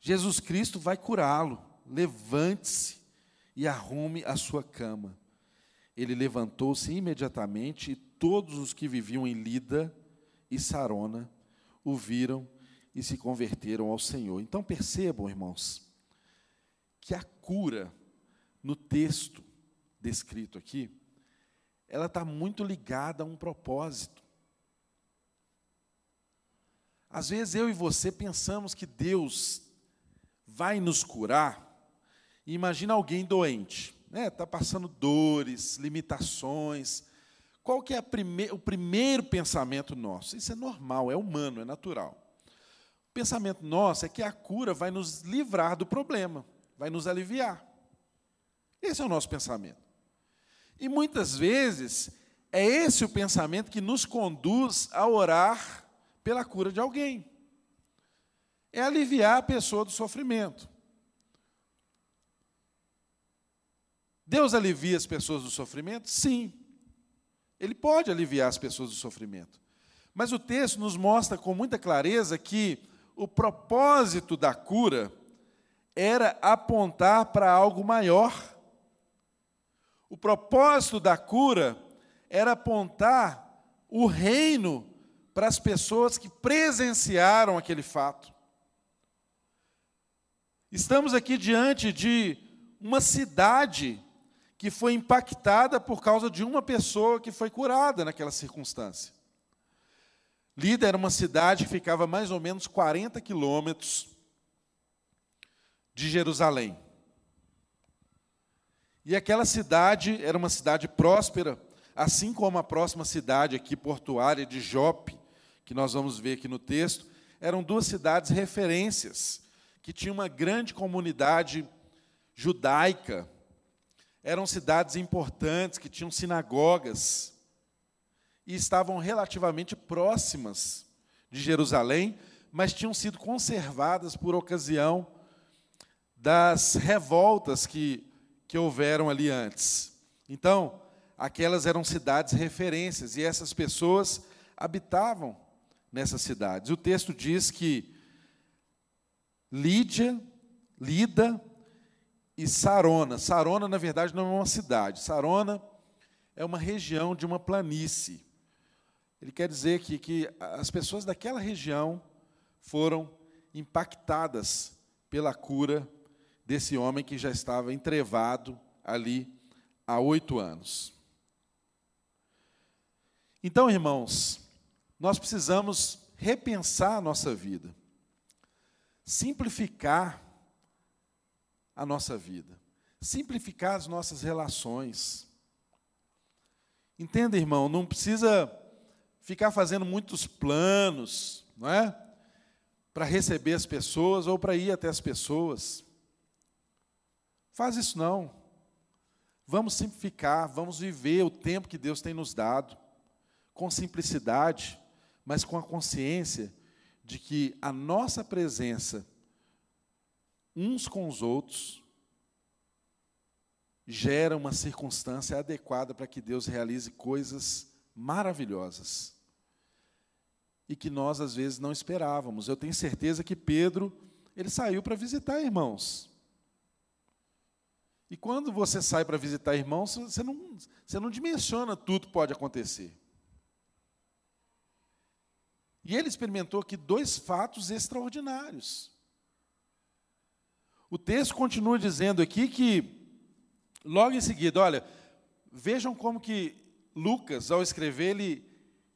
Jesus Cristo vai curá-lo. Levante-se e arrume a sua cama. Ele levantou-se imediatamente e todos os que viviam em Lida e Sarona o viram e se converteram ao Senhor. Então percebam, irmãos, que a cura no texto descrito aqui, ela está muito ligada a um propósito. Às vezes eu e você pensamos que Deus vai nos curar. Imagina alguém doente, né? Está passando dores, limitações. Qual que é prime o primeiro pensamento nosso? Isso é normal, é humano, é natural. O pensamento nosso é que a cura vai nos livrar do problema, vai nos aliviar. Esse é o nosso pensamento. E muitas vezes é esse o pensamento que nos conduz a orar pela cura de alguém é aliviar a pessoa do sofrimento. Deus alivia as pessoas do sofrimento? Sim. Ele pode aliviar as pessoas do sofrimento. Mas o texto nos mostra com muita clareza que o propósito da cura era apontar para algo maior. O propósito da cura era apontar o reino para as pessoas que presenciaram aquele fato. Estamos aqui diante de uma cidade que foi impactada por causa de uma pessoa que foi curada naquela circunstância. Lida era uma cidade que ficava mais ou menos 40 quilômetros de Jerusalém. E aquela cidade era uma cidade próspera, assim como a próxima cidade aqui portuária de Jope, que nós vamos ver aqui no texto, eram duas cidades referências que tinha uma grande comunidade judaica, eram cidades importantes, que tinham sinagogas, e estavam relativamente próximas de Jerusalém, mas tinham sido conservadas por ocasião das revoltas que, que houveram ali antes. Então, aquelas eram cidades referências, e essas pessoas habitavam nessas cidades. O texto diz que Lídia, Lida e Sarona. Sarona, na verdade, não é uma cidade. Sarona é uma região de uma planície. Ele quer dizer que, que as pessoas daquela região foram impactadas pela cura desse homem que já estava entrevado ali há oito anos. Então, irmãos, nós precisamos repensar a nossa vida simplificar a nossa vida, simplificar as nossas relações. Entenda, irmão, não precisa ficar fazendo muitos planos, não é? Para receber as pessoas ou para ir até as pessoas. Faz isso não. Vamos simplificar, vamos viver o tempo que Deus tem nos dado, com simplicidade, mas com a consciência de que a nossa presença uns com os outros gera uma circunstância adequada para que Deus realize coisas maravilhosas e que nós às vezes não esperávamos. Eu tenho certeza que Pedro, ele saiu para visitar irmãos. E quando você sai para visitar irmãos, você não, você não dimensiona tudo que pode acontecer. E ele experimentou aqui dois fatos extraordinários. O texto continua dizendo aqui que, logo em seguida, olha, vejam como que Lucas, ao escrever, ele,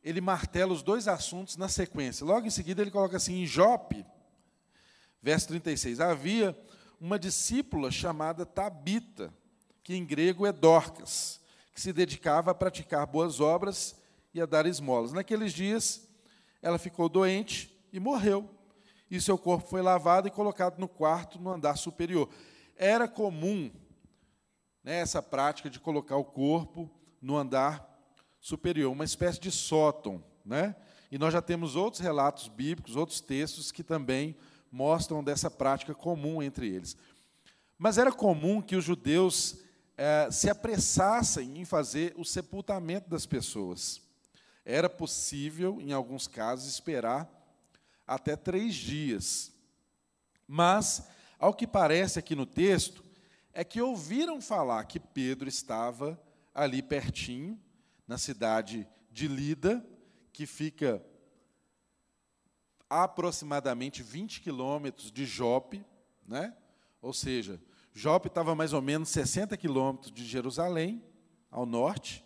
ele martela os dois assuntos na sequência. Logo em seguida, ele coloca assim: em Jope, verso 36, havia uma discípula chamada Tabita, que em grego é Dorcas, que se dedicava a praticar boas obras e a dar esmolas. Naqueles dias, ela ficou doente e morreu. E seu corpo foi lavado e colocado no quarto no andar superior. Era comum né, essa prática de colocar o corpo no andar superior, uma espécie de sótão. Né? E nós já temos outros relatos bíblicos, outros textos que também mostram dessa prática comum entre eles. Mas era comum que os judeus é, se apressassem em fazer o sepultamento das pessoas. Era possível, em alguns casos, esperar até três dias. Mas, ao que parece aqui no texto, é que ouviram falar que Pedro estava ali pertinho, na cidade de Lida, que fica aproximadamente 20 quilômetros de Jope, né? ou seja, Jope estava mais ou menos 60 quilômetros de Jerusalém, ao norte,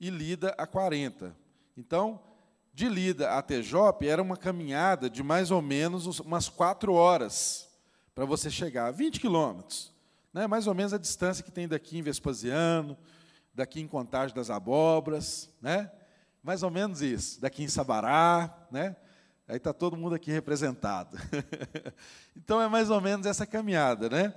e Lida a 40. Então, de Lida até Jope era uma caminhada de mais ou menos umas quatro horas para você chegar, 20 quilômetros. Né? Mais ou menos a distância que tem daqui em Vespasiano, daqui em Contagem das Abobras, né? mais ou menos isso, daqui em Sabará, né? aí está todo mundo aqui representado. então é mais ou menos essa caminhada. Né?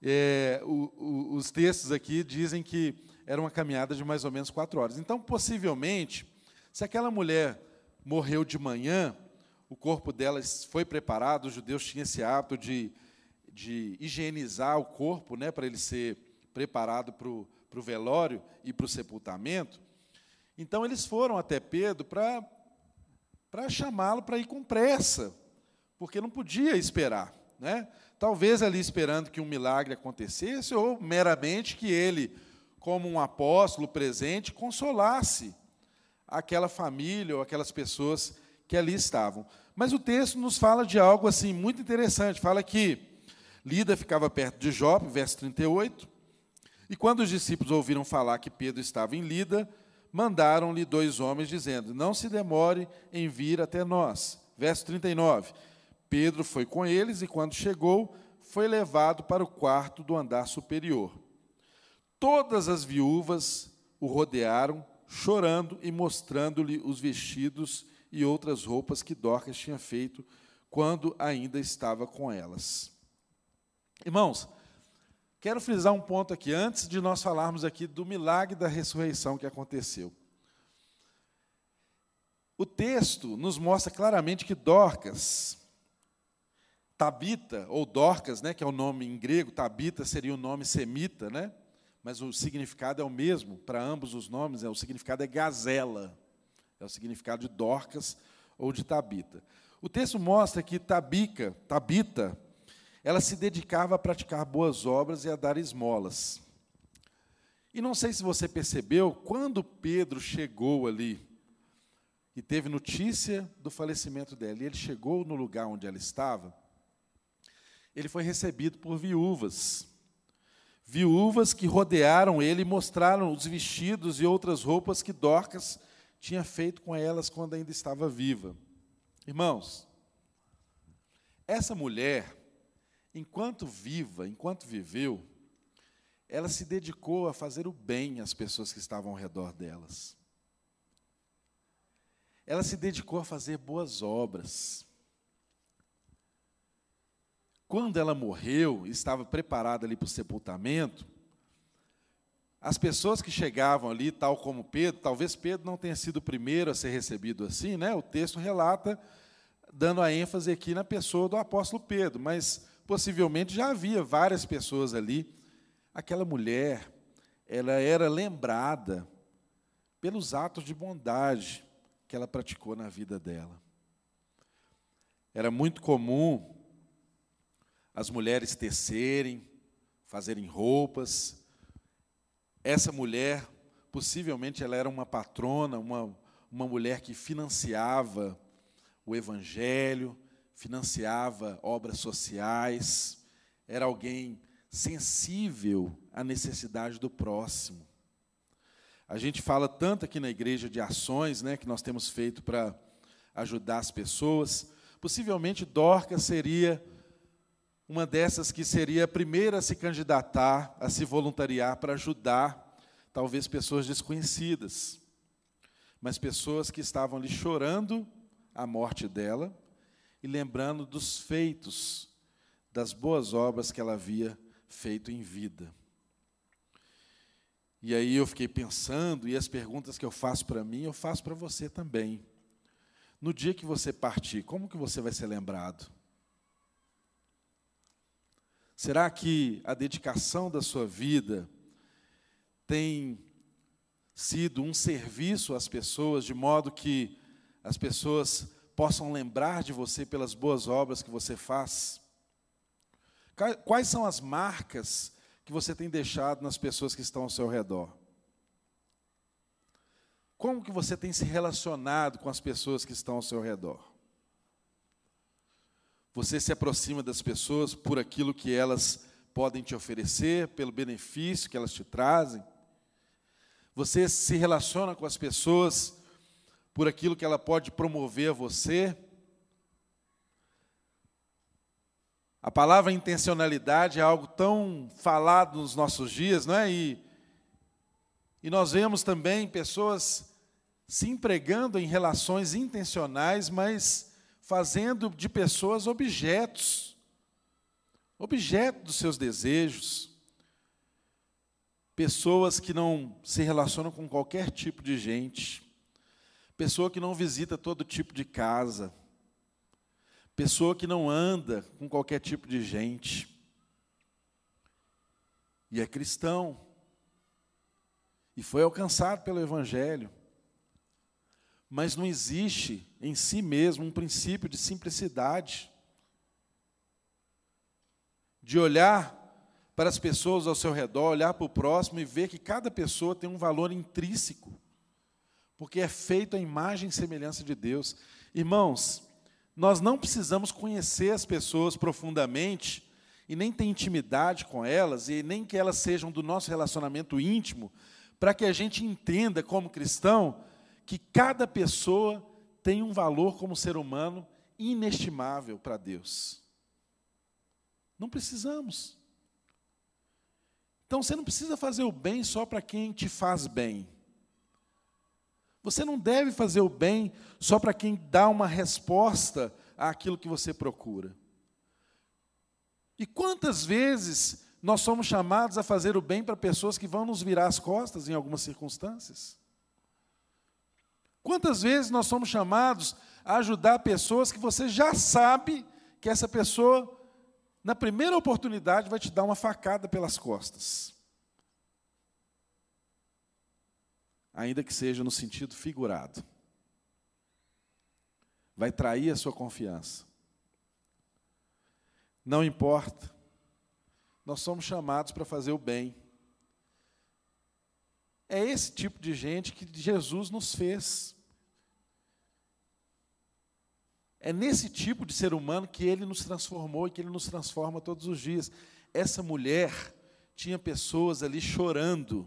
É, o, o, os textos aqui dizem que era uma caminhada de mais ou menos quatro horas. Então, possivelmente, se aquela mulher morreu de manhã, o corpo dela foi preparado, os judeus tinham esse hábito de, de higienizar o corpo né, para ele ser preparado para o velório e para o sepultamento. Então, eles foram até Pedro para chamá-lo para ir com pressa, porque não podia esperar. Né? Talvez ali esperando que um milagre acontecesse, ou meramente que ele, como um apóstolo presente, consolasse aquela família ou aquelas pessoas que ali estavam. Mas o texto nos fala de algo assim muito interessante. Fala que Lida ficava perto de Jope, verso 38, e quando os discípulos ouviram falar que Pedro estava em Lida, mandaram-lhe dois homens, dizendo: Não se demore em vir até nós. Verso 39. Pedro foi com eles e, quando chegou, foi levado para o quarto do andar superior. Todas as viúvas o rodearam, chorando e mostrando-lhe os vestidos e outras roupas que Dorcas tinha feito quando ainda estava com elas. Irmãos, quero frisar um ponto aqui, antes de nós falarmos aqui do milagre da ressurreição que aconteceu. O texto nos mostra claramente que Dorcas, Tabita, ou Dorcas, né, que é o nome em grego, Tabita seria o nome semita, né? Mas o significado é o mesmo para ambos os nomes, é, o significado é gazela, é o significado de Dorcas ou de Tabita. O texto mostra que Tabica, Tabita, ela se dedicava a praticar boas obras e a dar esmolas. E não sei se você percebeu, quando Pedro chegou ali e teve notícia do falecimento dela, e ele chegou no lugar onde ela estava, ele foi recebido por viúvas. Viúvas que rodearam ele e mostraram os vestidos e outras roupas que Dorcas tinha feito com elas quando ainda estava viva. Irmãos, essa mulher, enquanto viva, enquanto viveu, ela se dedicou a fazer o bem às pessoas que estavam ao redor delas. Ela se dedicou a fazer boas obras. Quando ela morreu, estava preparada ali para o sepultamento, as pessoas que chegavam ali, tal como Pedro, talvez Pedro não tenha sido o primeiro a ser recebido assim, né? O texto relata, dando a ênfase aqui na pessoa do apóstolo Pedro, mas possivelmente já havia várias pessoas ali. Aquela mulher, ela era lembrada pelos atos de bondade que ela praticou na vida dela. Era muito comum as mulheres tecerem, fazerem roupas. Essa mulher, possivelmente, ela era uma patrona, uma, uma mulher que financiava o evangelho, financiava obras sociais, era alguém sensível à necessidade do próximo. A gente fala tanto aqui na igreja de ações né, que nós temos feito para ajudar as pessoas. Possivelmente Dorcas seria uma dessas que seria a primeira a se candidatar, a se voluntariar para ajudar, talvez pessoas desconhecidas, mas pessoas que estavam ali chorando a morte dela e lembrando dos feitos, das boas obras que ela havia feito em vida. E aí eu fiquei pensando, e as perguntas que eu faço para mim, eu faço para você também. No dia que você partir, como que você vai ser lembrado? Será que a dedicação da sua vida tem sido um serviço às pessoas, de modo que as pessoas possam lembrar de você pelas boas obras que você faz? Quais são as marcas que você tem deixado nas pessoas que estão ao seu redor? Como que você tem se relacionado com as pessoas que estão ao seu redor? Você se aproxima das pessoas por aquilo que elas podem te oferecer, pelo benefício que elas te trazem. Você se relaciona com as pessoas por aquilo que ela pode promover a você. A palavra intencionalidade é algo tão falado nos nossos dias, não é? E, e nós vemos também pessoas se empregando em relações intencionais, mas fazendo de pessoas objetos, objeto dos seus desejos, pessoas que não se relacionam com qualquer tipo de gente, pessoa que não visita todo tipo de casa, pessoa que não anda com qualquer tipo de gente, e é cristão, e foi alcançado pelo Evangelho mas não existe em si mesmo um princípio de simplicidade, de olhar para as pessoas ao seu redor, olhar para o próximo e ver que cada pessoa tem um valor intrínseco, porque é feito a imagem e semelhança de Deus. Irmãos, nós não precisamos conhecer as pessoas profundamente e nem ter intimidade com elas e nem que elas sejam do nosso relacionamento íntimo, para que a gente entenda como cristão que cada pessoa tem um valor como ser humano inestimável para Deus. Não precisamos. Então você não precisa fazer o bem só para quem te faz bem. Você não deve fazer o bem só para quem dá uma resposta àquilo que você procura. E quantas vezes nós somos chamados a fazer o bem para pessoas que vão nos virar as costas em algumas circunstâncias? Quantas vezes nós somos chamados a ajudar pessoas que você já sabe que essa pessoa, na primeira oportunidade, vai te dar uma facada pelas costas? Ainda que seja no sentido figurado. Vai trair a sua confiança. Não importa. Nós somos chamados para fazer o bem. É esse tipo de gente que Jesus nos fez. É nesse tipo de ser humano que ele nos transformou e que ele nos transforma todos os dias. Essa mulher tinha pessoas ali chorando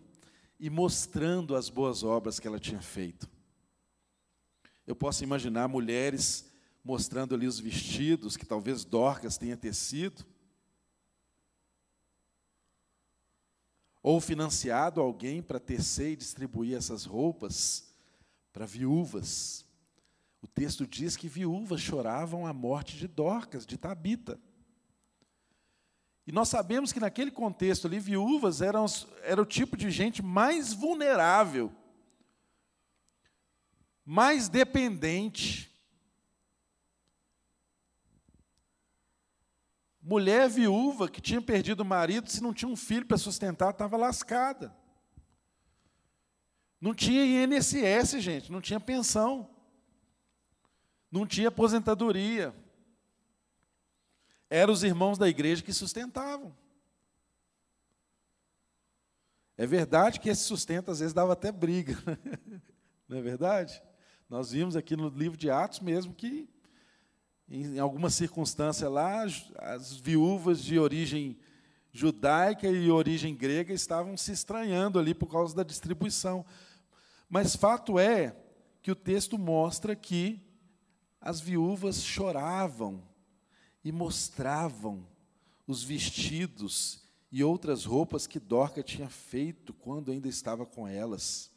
e mostrando as boas obras que ela tinha feito. Eu posso imaginar mulheres mostrando ali os vestidos que talvez Dorcas tenha tecido, ou financiado alguém para tecer e distribuir essas roupas para viúvas. O texto diz que viúvas choravam a morte de Dorcas, de Tabita. E nós sabemos que naquele contexto ali, viúvas eram, era o tipo de gente mais vulnerável, mais dependente. Mulher viúva que tinha perdido o marido, se não tinha um filho para sustentar, estava lascada. Não tinha INSS, gente, não tinha pensão. Não tinha aposentadoria. Eram os irmãos da igreja que sustentavam. É verdade que esse sustento às vezes dava até briga, não é verdade? Nós vimos aqui no livro de Atos mesmo que em alguma circunstância lá, as viúvas de origem judaica e origem grega estavam se estranhando ali por causa da distribuição. Mas fato é que o texto mostra que as viúvas choravam e mostravam os vestidos e outras roupas que Dorca tinha feito quando ainda estava com elas.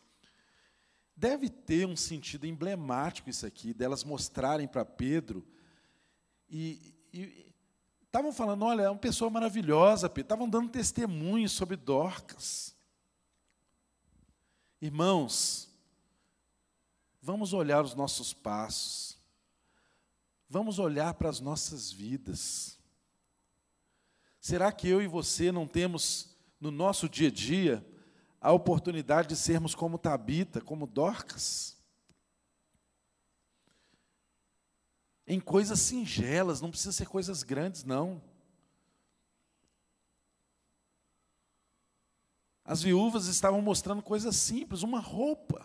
deve ter um sentido emblemático isso aqui, delas mostrarem para Pedro e estavam falando, olha, é uma pessoa maravilhosa, Pedro, estavam dando testemunho sobre Dorcas. Irmãos, vamos olhar os nossos passos, vamos olhar para as nossas vidas. Será que eu e você não temos no nosso dia a dia a oportunidade de sermos como Tabita, como Dorcas? Em coisas singelas, não precisa ser coisas grandes, não. As viúvas estavam mostrando coisas simples, uma roupa.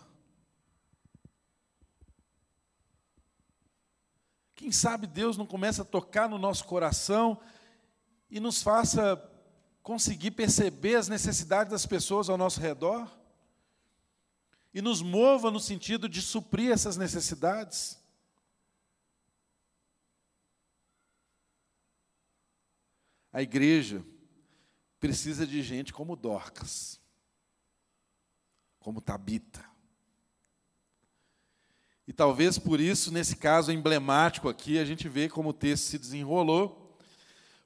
Quem sabe Deus não começa a tocar no nosso coração e nos faça conseguir perceber as necessidades das pessoas ao nosso redor e nos mova no sentido de suprir essas necessidades. A igreja precisa de gente como Dorcas, como Tabita. E talvez por isso, nesse caso emblemático aqui, a gente vê como o texto se desenrolou,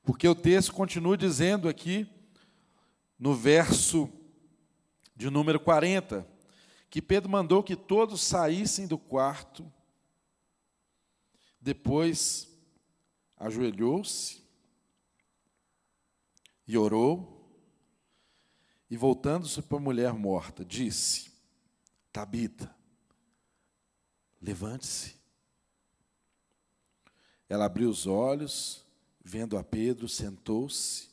porque o texto continua dizendo aqui, no verso de número 40, que Pedro mandou que todos saíssem do quarto, depois ajoelhou-se e orou, e voltando-se para a mulher morta, disse: Tabita, levante-se. Ela abriu os olhos, vendo a Pedro, sentou-se,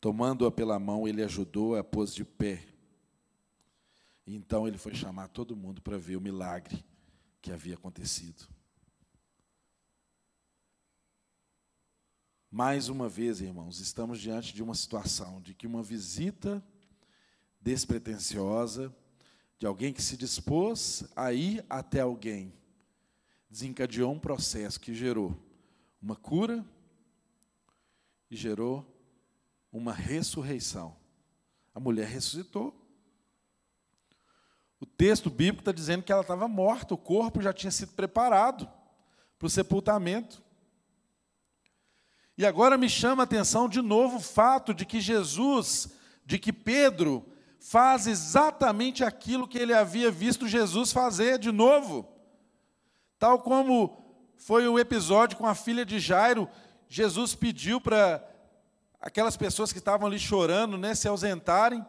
tomando-a pela mão, ele ajudou a pôs de pé. Então ele foi chamar todo mundo para ver o milagre que havia acontecido. Mais uma vez, irmãos, estamos diante de uma situação de que uma visita despretensiosa, de alguém que se dispôs a ir até alguém, desencadeou um processo que gerou uma cura e gerou uma ressurreição. A mulher ressuscitou. O texto bíblico está dizendo que ela estava morta, o corpo já tinha sido preparado para o sepultamento. E agora me chama a atenção de novo o fato de que Jesus, de que Pedro, faz exatamente aquilo que ele havia visto Jesus fazer de novo. Tal como foi o episódio com a filha de Jairo, Jesus pediu para aquelas pessoas que estavam ali chorando, né, se ausentarem.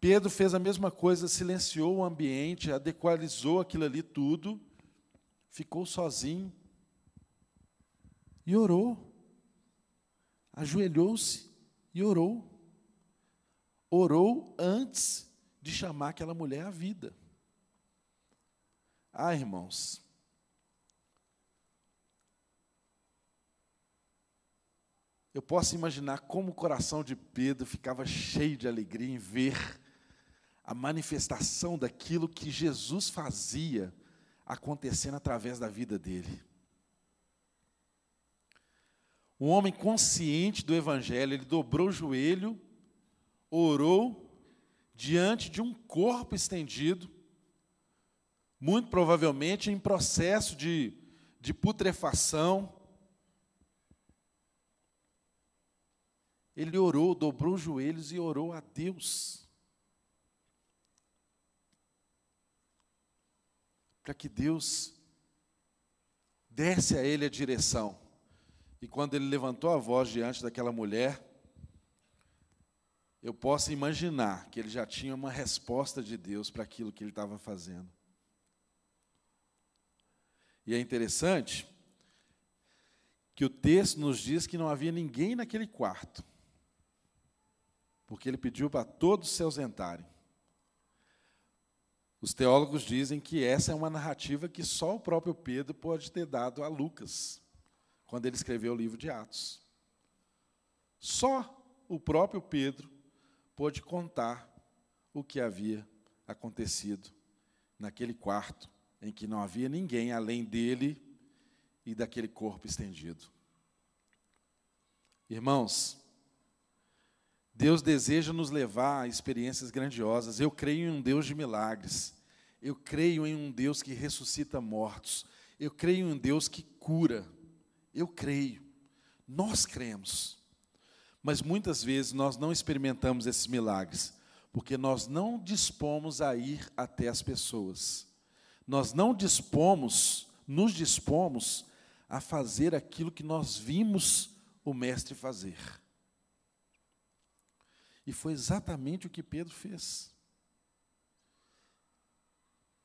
Pedro fez a mesma coisa, silenciou o ambiente, adequalizou aquilo ali tudo, ficou sozinho e orou ajoelhou-se e orou. Orou antes de chamar aquela mulher à vida. Ah, irmãos, eu posso imaginar como o coração de Pedro ficava cheio de alegria em ver a manifestação daquilo que Jesus fazia acontecendo através da vida dele. Um homem consciente do Evangelho, ele dobrou o joelho, orou diante de um corpo estendido, muito provavelmente em processo de, de putrefação. Ele orou, dobrou os joelhos e orou a Deus. Para que Deus desse a ele a direção. E quando ele levantou a voz diante daquela mulher, eu posso imaginar que ele já tinha uma resposta de Deus para aquilo que ele estava fazendo. E é interessante que o texto nos diz que não havia ninguém naquele quarto, porque ele pediu para todos se ausentarem. Os teólogos dizem que essa é uma narrativa que só o próprio Pedro pode ter dado a Lucas quando ele escreveu o livro de Atos. Só o próprio Pedro pôde contar o que havia acontecido naquele quarto em que não havia ninguém além dele e daquele corpo estendido. Irmãos, Deus deseja nos levar a experiências grandiosas. Eu creio em um Deus de milagres. Eu creio em um Deus que ressuscita mortos. Eu creio em um Deus que cura. Eu creio. Nós cremos. Mas muitas vezes nós não experimentamos esses milagres, porque nós não dispomos a ir até as pessoas. Nós não dispomos, nos dispomos a fazer aquilo que nós vimos o mestre fazer. E foi exatamente o que Pedro fez.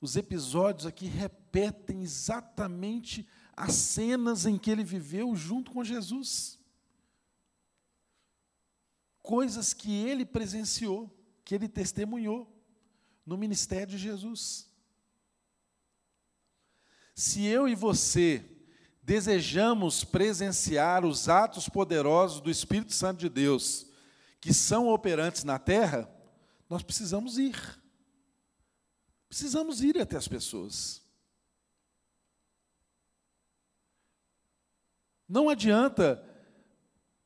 Os episódios aqui repetem exatamente as cenas em que ele viveu junto com Jesus. Coisas que ele presenciou, que ele testemunhou no ministério de Jesus. Se eu e você desejamos presenciar os atos poderosos do Espírito Santo de Deus, que são operantes na terra, nós precisamos ir. Precisamos ir até as pessoas. Não adianta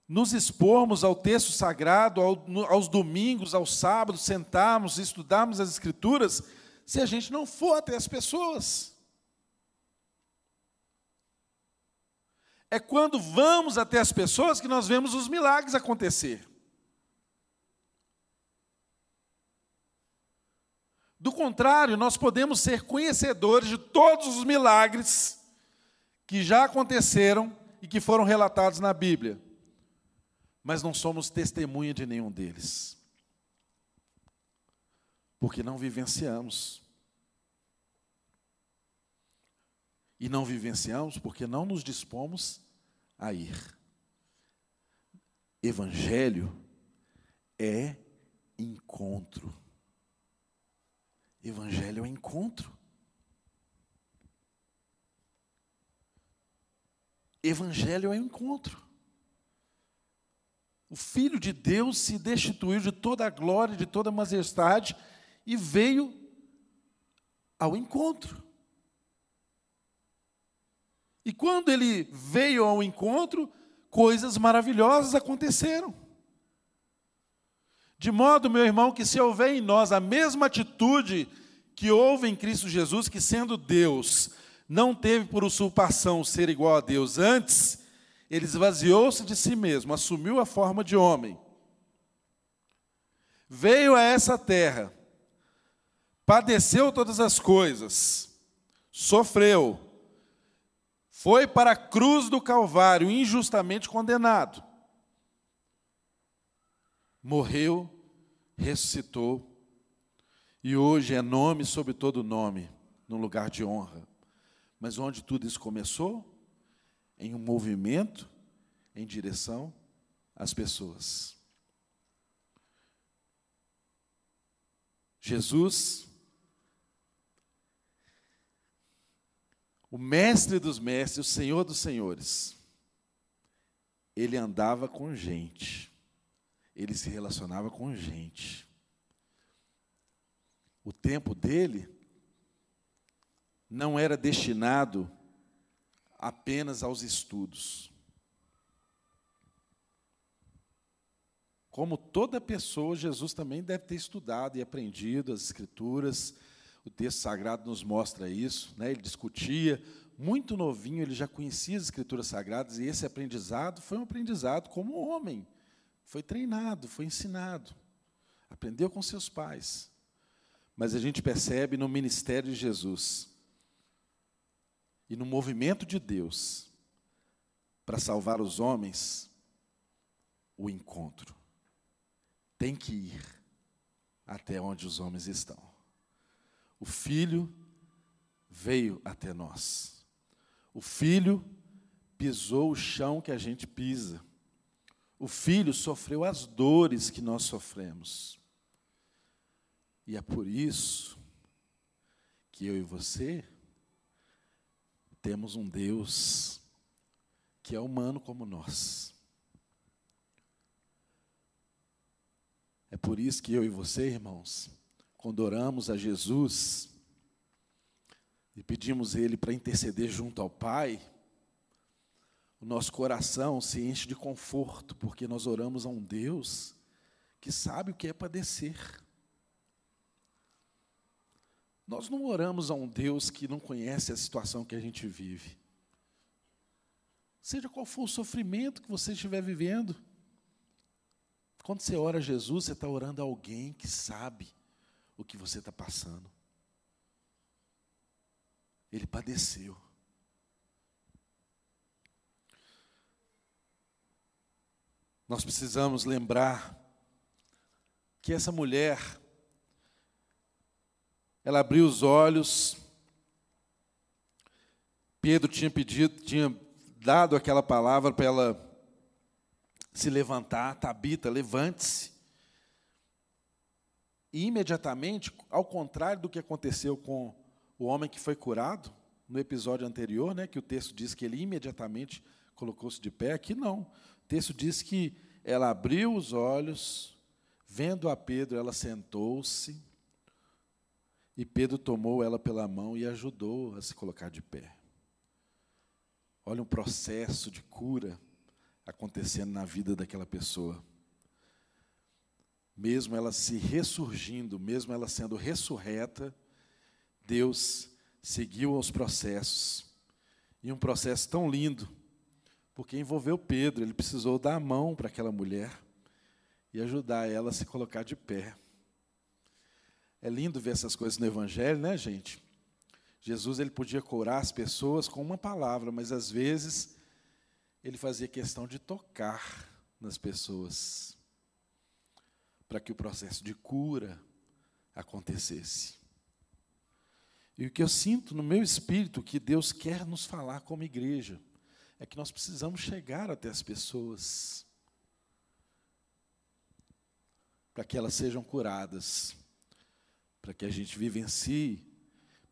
nos expormos ao texto sagrado, ao, aos domingos, aos sábados, sentarmos, estudarmos as Escrituras, se a gente não for até as pessoas. É quando vamos até as pessoas que nós vemos os milagres acontecer. Do contrário, nós podemos ser conhecedores de todos os milagres que já aconteceram e que foram relatados na Bíblia, mas não somos testemunha de nenhum deles, porque não vivenciamos. E não vivenciamos porque não nos dispomos a ir. Evangelho é encontro. Evangelho é o encontro. Evangelho é o encontro. O Filho de Deus se destituiu de toda a glória, de toda a majestade e veio ao encontro. E quando ele veio ao encontro, coisas maravilhosas aconteceram. De modo, meu irmão, que se houver em nós a mesma atitude que houve em Cristo Jesus, que sendo Deus, não teve por usurpação ser igual a Deus, antes, ele esvaziou-se de si mesmo, assumiu a forma de homem, veio a essa terra, padeceu todas as coisas, sofreu, foi para a cruz do Calvário, injustamente condenado, morreu ressuscitou e hoje é nome sobre todo nome, num lugar de honra. Mas onde tudo isso começou? Em um movimento em direção às pessoas. Jesus, o mestre dos mestres, o senhor dos senhores, ele andava com gente ele se relacionava com gente. O tempo dele não era destinado apenas aos estudos. Como toda pessoa, Jesus também deve ter estudado e aprendido as Escrituras. O texto sagrado nos mostra isso. Né? Ele discutia, muito novinho, ele já conhecia as Escrituras sagradas, e esse aprendizado foi um aprendizado como homem. Foi treinado, foi ensinado, aprendeu com seus pais. Mas a gente percebe no ministério de Jesus e no movimento de Deus para salvar os homens o encontro. Tem que ir até onde os homens estão. O Filho veio até nós. O Filho pisou o chão que a gente pisa. O filho sofreu as dores que nós sofremos. E é por isso que eu e você temos um Deus que é humano como nós. É por isso que eu e você, irmãos, quando oramos a Jesus e pedimos Ele para interceder junto ao Pai, o nosso coração se enche de conforto, porque nós oramos a um Deus que sabe o que é padecer. Nós não oramos a um Deus que não conhece a situação que a gente vive. Seja qual for o sofrimento que você estiver vivendo. Quando você ora a Jesus, você está orando a alguém que sabe o que você está passando. Ele padeceu. Nós precisamos lembrar que essa mulher, ela abriu os olhos, Pedro tinha pedido, tinha dado aquela palavra para ela se levantar, Tabita, levante-se. E imediatamente, ao contrário do que aconteceu com o homem que foi curado, no episódio anterior, né, que o texto diz que ele imediatamente colocou-se de pé, aqui não. O texto diz que ela abriu os olhos, vendo a Pedro, ela sentou-se, e Pedro tomou ela pela mão e ajudou a se colocar de pé. Olha um processo de cura acontecendo na vida daquela pessoa. Mesmo ela se ressurgindo, mesmo ela sendo ressurreta, Deus seguiu os processos. E um processo tão lindo, porque envolveu Pedro, ele precisou dar a mão para aquela mulher e ajudar ela a se colocar de pé. É lindo ver essas coisas no Evangelho, né, gente? Jesus ele podia curar as pessoas com uma palavra, mas às vezes ele fazia questão de tocar nas pessoas para que o processo de cura acontecesse. E o que eu sinto no meu espírito que Deus quer nos falar como igreja é que nós precisamos chegar até as pessoas para que elas sejam curadas, para que a gente vivencie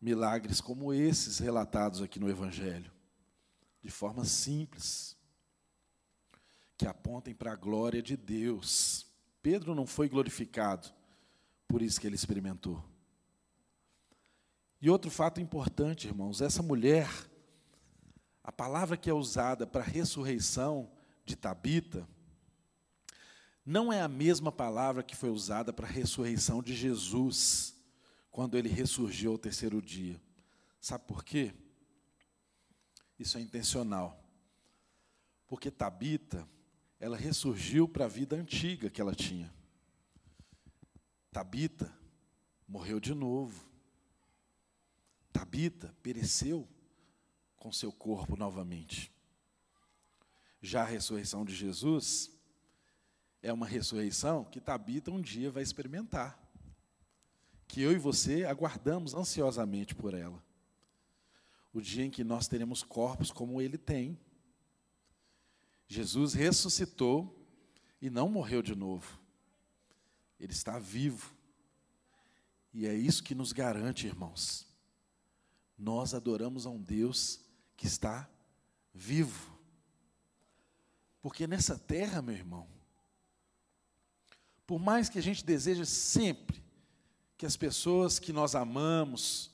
milagres como esses relatados aqui no Evangelho, de forma simples, que apontem para a glória de Deus. Pedro não foi glorificado, por isso que ele experimentou. E outro fato importante, irmãos, essa mulher, a palavra que é usada para a ressurreição de Tabita, não é a mesma palavra que foi usada para a ressurreição de Jesus, quando ele ressurgiu ao terceiro dia. Sabe por quê? Isso é intencional. Porque Tabita, ela ressurgiu para a vida antiga que ela tinha. Tabita morreu de novo. Tabita pereceu com seu corpo novamente. Já a ressurreição de Jesus é uma ressurreição que Tabita um dia vai experimentar. Que eu e você aguardamos ansiosamente por ela. O dia em que nós teremos corpos como ele tem. Jesus ressuscitou e não morreu de novo. Ele está vivo. E é isso que nos garante, irmãos, nós adoramos a um Deus que está vivo. Porque nessa terra, meu irmão, por mais que a gente deseje sempre que as pessoas que nós amamos,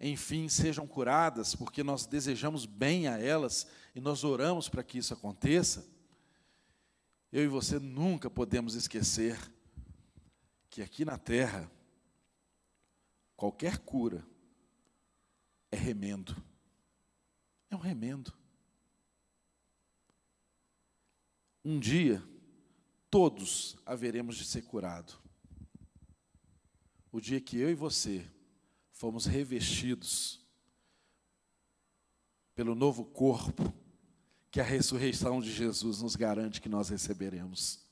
enfim, sejam curadas, porque nós desejamos bem a elas e nós oramos para que isso aconteça, eu e você nunca podemos esquecer que aqui na terra, qualquer cura, é remendo. É um remendo. Um dia, todos haveremos de ser curados. O dia que eu e você fomos revestidos pelo novo corpo que a ressurreição de Jesus nos garante que nós receberemos.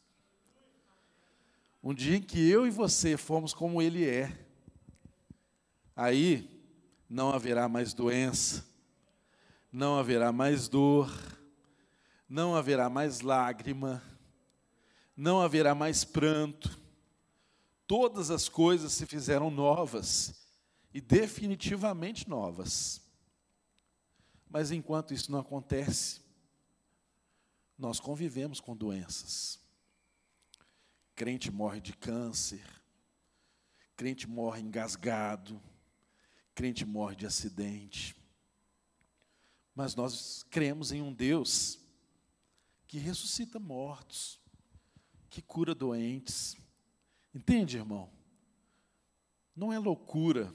Um dia em que eu e você fomos como Ele é. Aí não haverá mais doença, não haverá mais dor, não haverá mais lágrima, não haverá mais pranto. Todas as coisas se fizeram novas e definitivamente novas. Mas enquanto isso não acontece, nós convivemos com doenças. Crente morre de câncer, crente morre engasgado, crente morre de acidente. Mas nós cremos em um Deus que ressuscita mortos, que cura doentes. Entende, irmão? Não é loucura.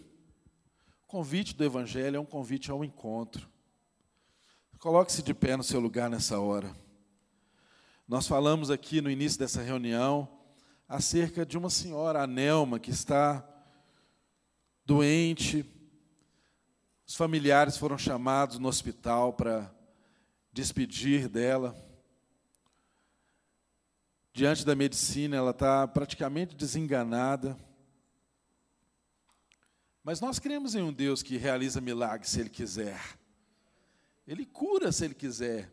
O convite do Evangelho é um convite ao encontro. Coloque-se de pé no seu lugar nessa hora. Nós falamos aqui no início dessa reunião acerca de uma senhora, a Nelma, que está doente. Os familiares foram chamados no hospital para despedir dela. Diante da medicina, ela está praticamente desenganada. Mas nós cremos em um Deus que realiza milagres se Ele quiser. Ele cura se Ele quiser.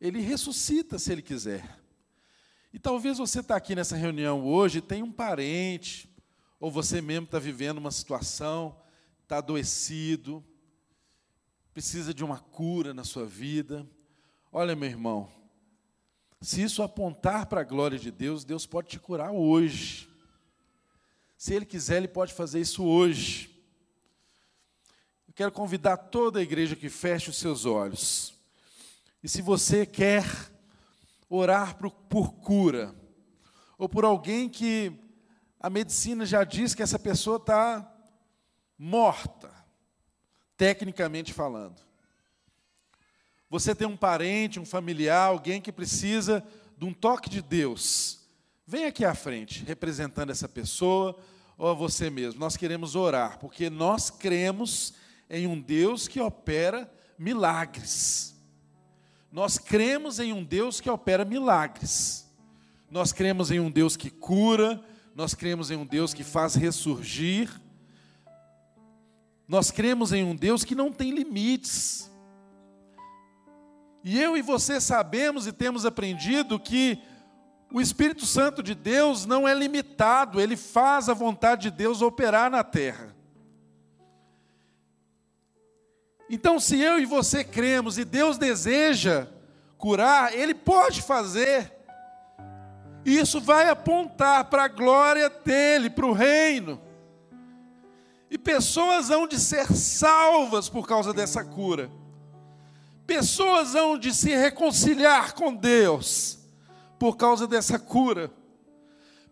Ele ressuscita se Ele quiser. E talvez você está aqui nessa reunião hoje e tem um parente, ou você mesmo está vivendo uma situação, está adoecido, precisa de uma cura na sua vida. Olha, meu irmão, se isso apontar para a glória de Deus, Deus pode te curar hoje. Se Ele quiser, Ele pode fazer isso hoje. Eu quero convidar toda a igreja que feche os seus olhos. E se você quer orar por, por cura, ou por alguém que a medicina já diz que essa pessoa está morta, tecnicamente falando. Você tem um parente, um familiar, alguém que precisa de um toque de Deus. Vem aqui à frente, representando essa pessoa ou a você mesmo. Nós queremos orar, porque nós cremos em um Deus que opera milagres. Nós cremos em um Deus que opera milagres. Nós cremos em um Deus que cura, nós cremos em um Deus que faz ressurgir. Nós cremos em um Deus que não tem limites. E eu e você sabemos e temos aprendido que o Espírito Santo de Deus não é limitado, ele faz a vontade de Deus operar na terra. Então, se eu e você cremos e Deus deseja curar, Ele pode fazer. E isso vai apontar para a glória dele, para o reino. E pessoas hão de ser salvas por causa dessa cura. Pessoas hão de se reconciliar com Deus por causa dessa cura.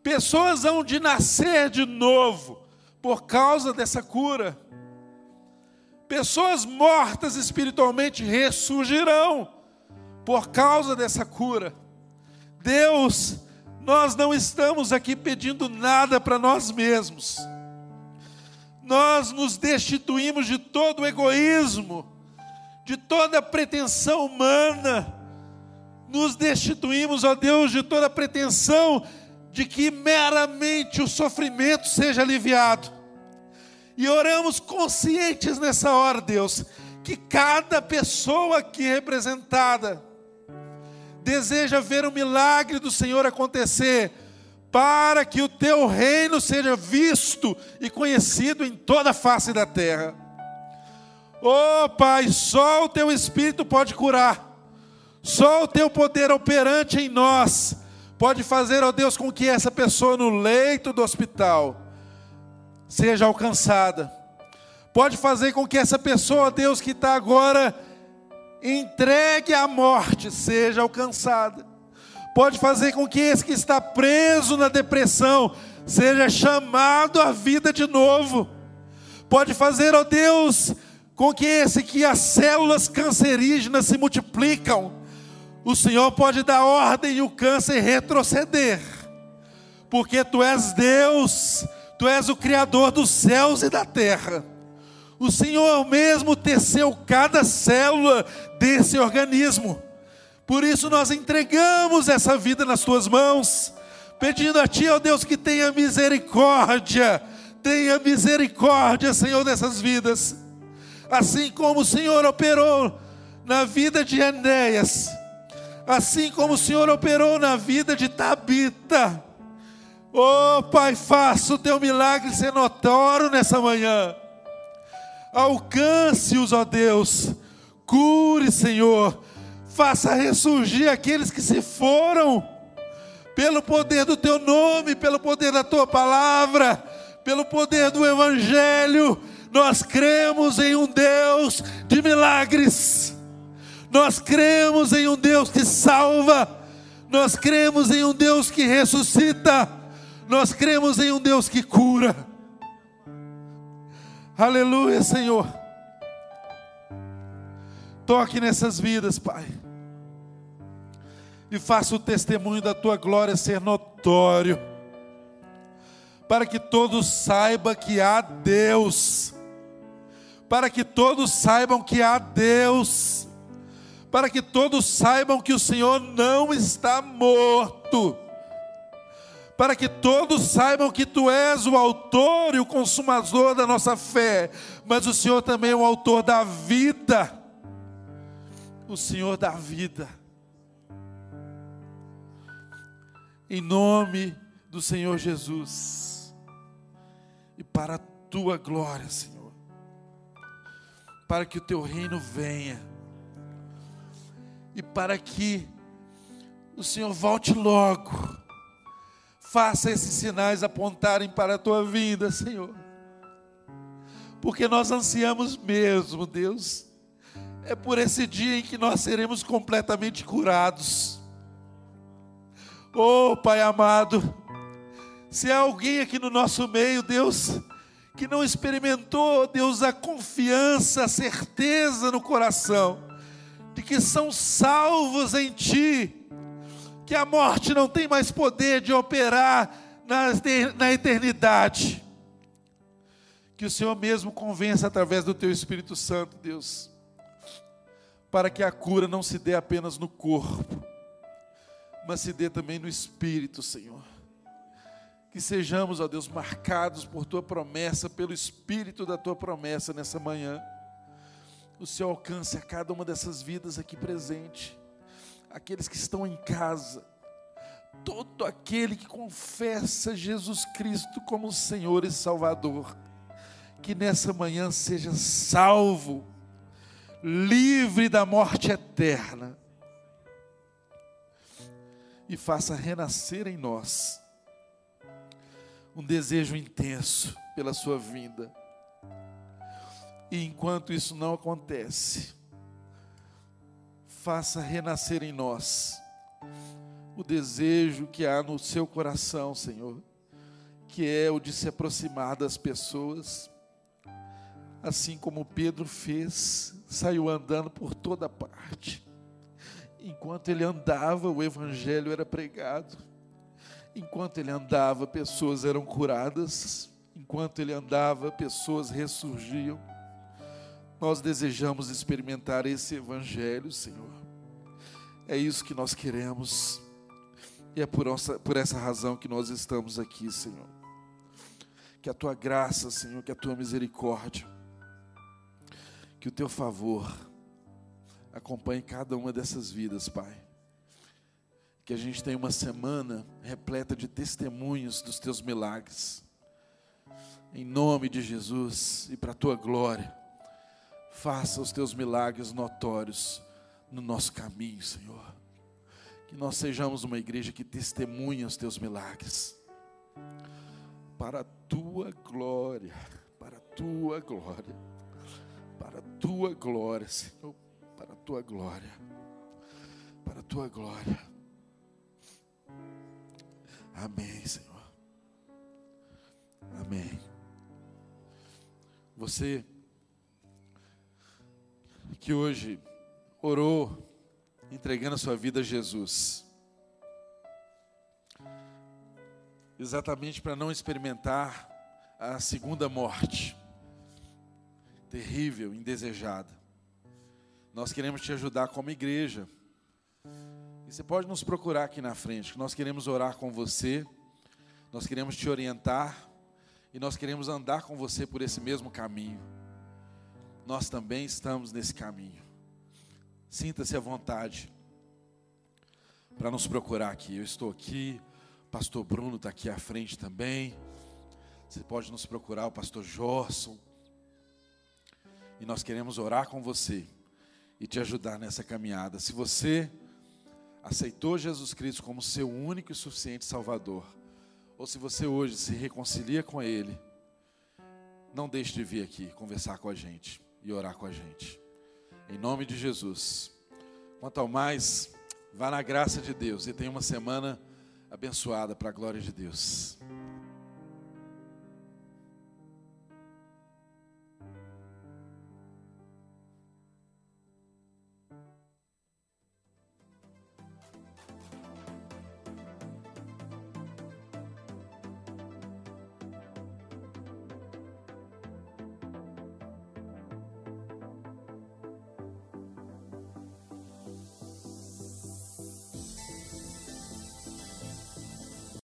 Pessoas hão de nascer de novo por causa dessa cura. Pessoas mortas espiritualmente ressurgirão por causa dessa cura. Deus, nós não estamos aqui pedindo nada para nós mesmos. Nós nos destituímos de todo o egoísmo, de toda pretensão humana. Nos destituímos, ó Deus, de toda pretensão de que meramente o sofrimento seja aliviado e oramos conscientes nessa hora, Deus, que cada pessoa aqui representada deseja ver o milagre do Senhor acontecer, para que o teu reino seja visto e conhecido em toda a face da terra. Oh Pai, só o teu Espírito pode curar, só o teu poder operante em nós pode fazer, ó oh Deus, com que essa pessoa no leito do hospital seja alcançada. Pode fazer com que essa pessoa, Deus, que está agora entregue à morte, seja alcançada. Pode fazer com que esse que está preso na depressão seja chamado à vida de novo. Pode fazer, ó Deus, com que esse que as células cancerígenas se multiplicam, o Senhor pode dar ordem e o câncer retroceder, porque Tu és Deus Tu és o Criador dos céus e da terra. O Senhor mesmo teceu cada célula desse organismo. Por isso nós entregamos essa vida nas tuas mãos, pedindo a Ti, ó Deus, que tenha misericórdia, tenha misericórdia, Senhor, dessas vidas. Assim como o Senhor operou na vida de Enéas, assim como o Senhor operou na vida de Tabita, Oh, Pai, faça o teu milagre ser notório nessa manhã. Alcance-os, ó Deus. Cure, Senhor. Faça ressurgir aqueles que se foram. Pelo poder do teu nome, pelo poder da tua palavra, pelo poder do evangelho, nós cremos em um Deus de milagres. Nós cremos em um Deus que salva. Nós cremos em um Deus que ressuscita nós cremos em um Deus que cura. Aleluia, Senhor. Toque nessas vidas, Pai. E faça o testemunho da tua glória ser notório. Para que todos saibam que há Deus. Para que todos saibam que há Deus. Para que todos saibam que o Senhor não está morto para que todos saibam que tu és o autor e o consumador da nossa fé, mas o Senhor também é o autor da vida. O Senhor da vida. Em nome do Senhor Jesus. E para a tua glória, Senhor. Para que o teu reino venha. E para que o Senhor volte logo Faça esses sinais apontarem para a tua vinda, Senhor. Porque nós ansiamos mesmo, Deus. É por esse dia em que nós seremos completamente curados. Oh, Pai amado, se há alguém aqui no nosso meio, Deus, que não experimentou, Deus, a confiança, a certeza no coração de que são salvos em Ti, que a morte não tem mais poder de operar na, eternidade. Que o Senhor mesmo convença através do Teu Espírito Santo, Deus, para que a cura não se dê apenas no corpo, mas se dê também no espírito, Senhor. Que sejamos, ó Deus, marcados por Tua promessa, pelo Espírito da Tua promessa nessa manhã. O Senhor alcance a cada uma dessas vidas aqui presente aqueles que estão em casa, todo aquele que confessa Jesus Cristo como Senhor e Salvador, que nessa manhã seja salvo, livre da morte eterna, e faça renascer em nós um desejo intenso pela Sua vinda. E enquanto isso não acontece, faça renascer em nós o desejo que há no seu coração, Senhor, que é o de se aproximar das pessoas, assim como Pedro fez, saiu andando por toda parte. Enquanto ele andava, o evangelho era pregado. Enquanto ele andava, pessoas eram curadas. Enquanto ele andava, pessoas ressurgiam. Nós desejamos experimentar esse Evangelho, Senhor. É isso que nós queremos. E é por essa, por essa razão que nós estamos aqui, Senhor. Que a tua graça, Senhor, que a tua misericórdia, que o teu favor acompanhe cada uma dessas vidas, Pai. Que a gente tenha uma semana repleta de testemunhos dos teus milagres. Em nome de Jesus e para a tua glória faça os teus milagres notórios no nosso caminho, Senhor. Que nós sejamos uma igreja que testemunha os teus milagres. Para a tua glória, para a tua glória, para a tua glória, Senhor, tua glória, para a tua glória. Amém, Senhor. Amém. Você que hoje orou entregando a sua vida a Jesus. Exatamente para não experimentar a segunda morte, terrível, indesejada. Nós queremos te ajudar como igreja. E você pode nos procurar aqui na frente, que nós queremos orar com você, nós queremos te orientar e nós queremos andar com você por esse mesmo caminho nós também estamos nesse caminho. Sinta-se à vontade para nos procurar aqui. Eu estou aqui, pastor Bruno está aqui à frente também. Você pode nos procurar, o pastor Jorson. E nós queremos orar com você e te ajudar nessa caminhada. Se você aceitou Jesus Cristo como seu único e suficiente Salvador, ou se você hoje se reconcilia com Ele, não deixe de vir aqui conversar com a gente e orar com a gente. Em nome de Jesus. Quanto ao mais, vá na graça de Deus e tenha uma semana abençoada para a glória de Deus.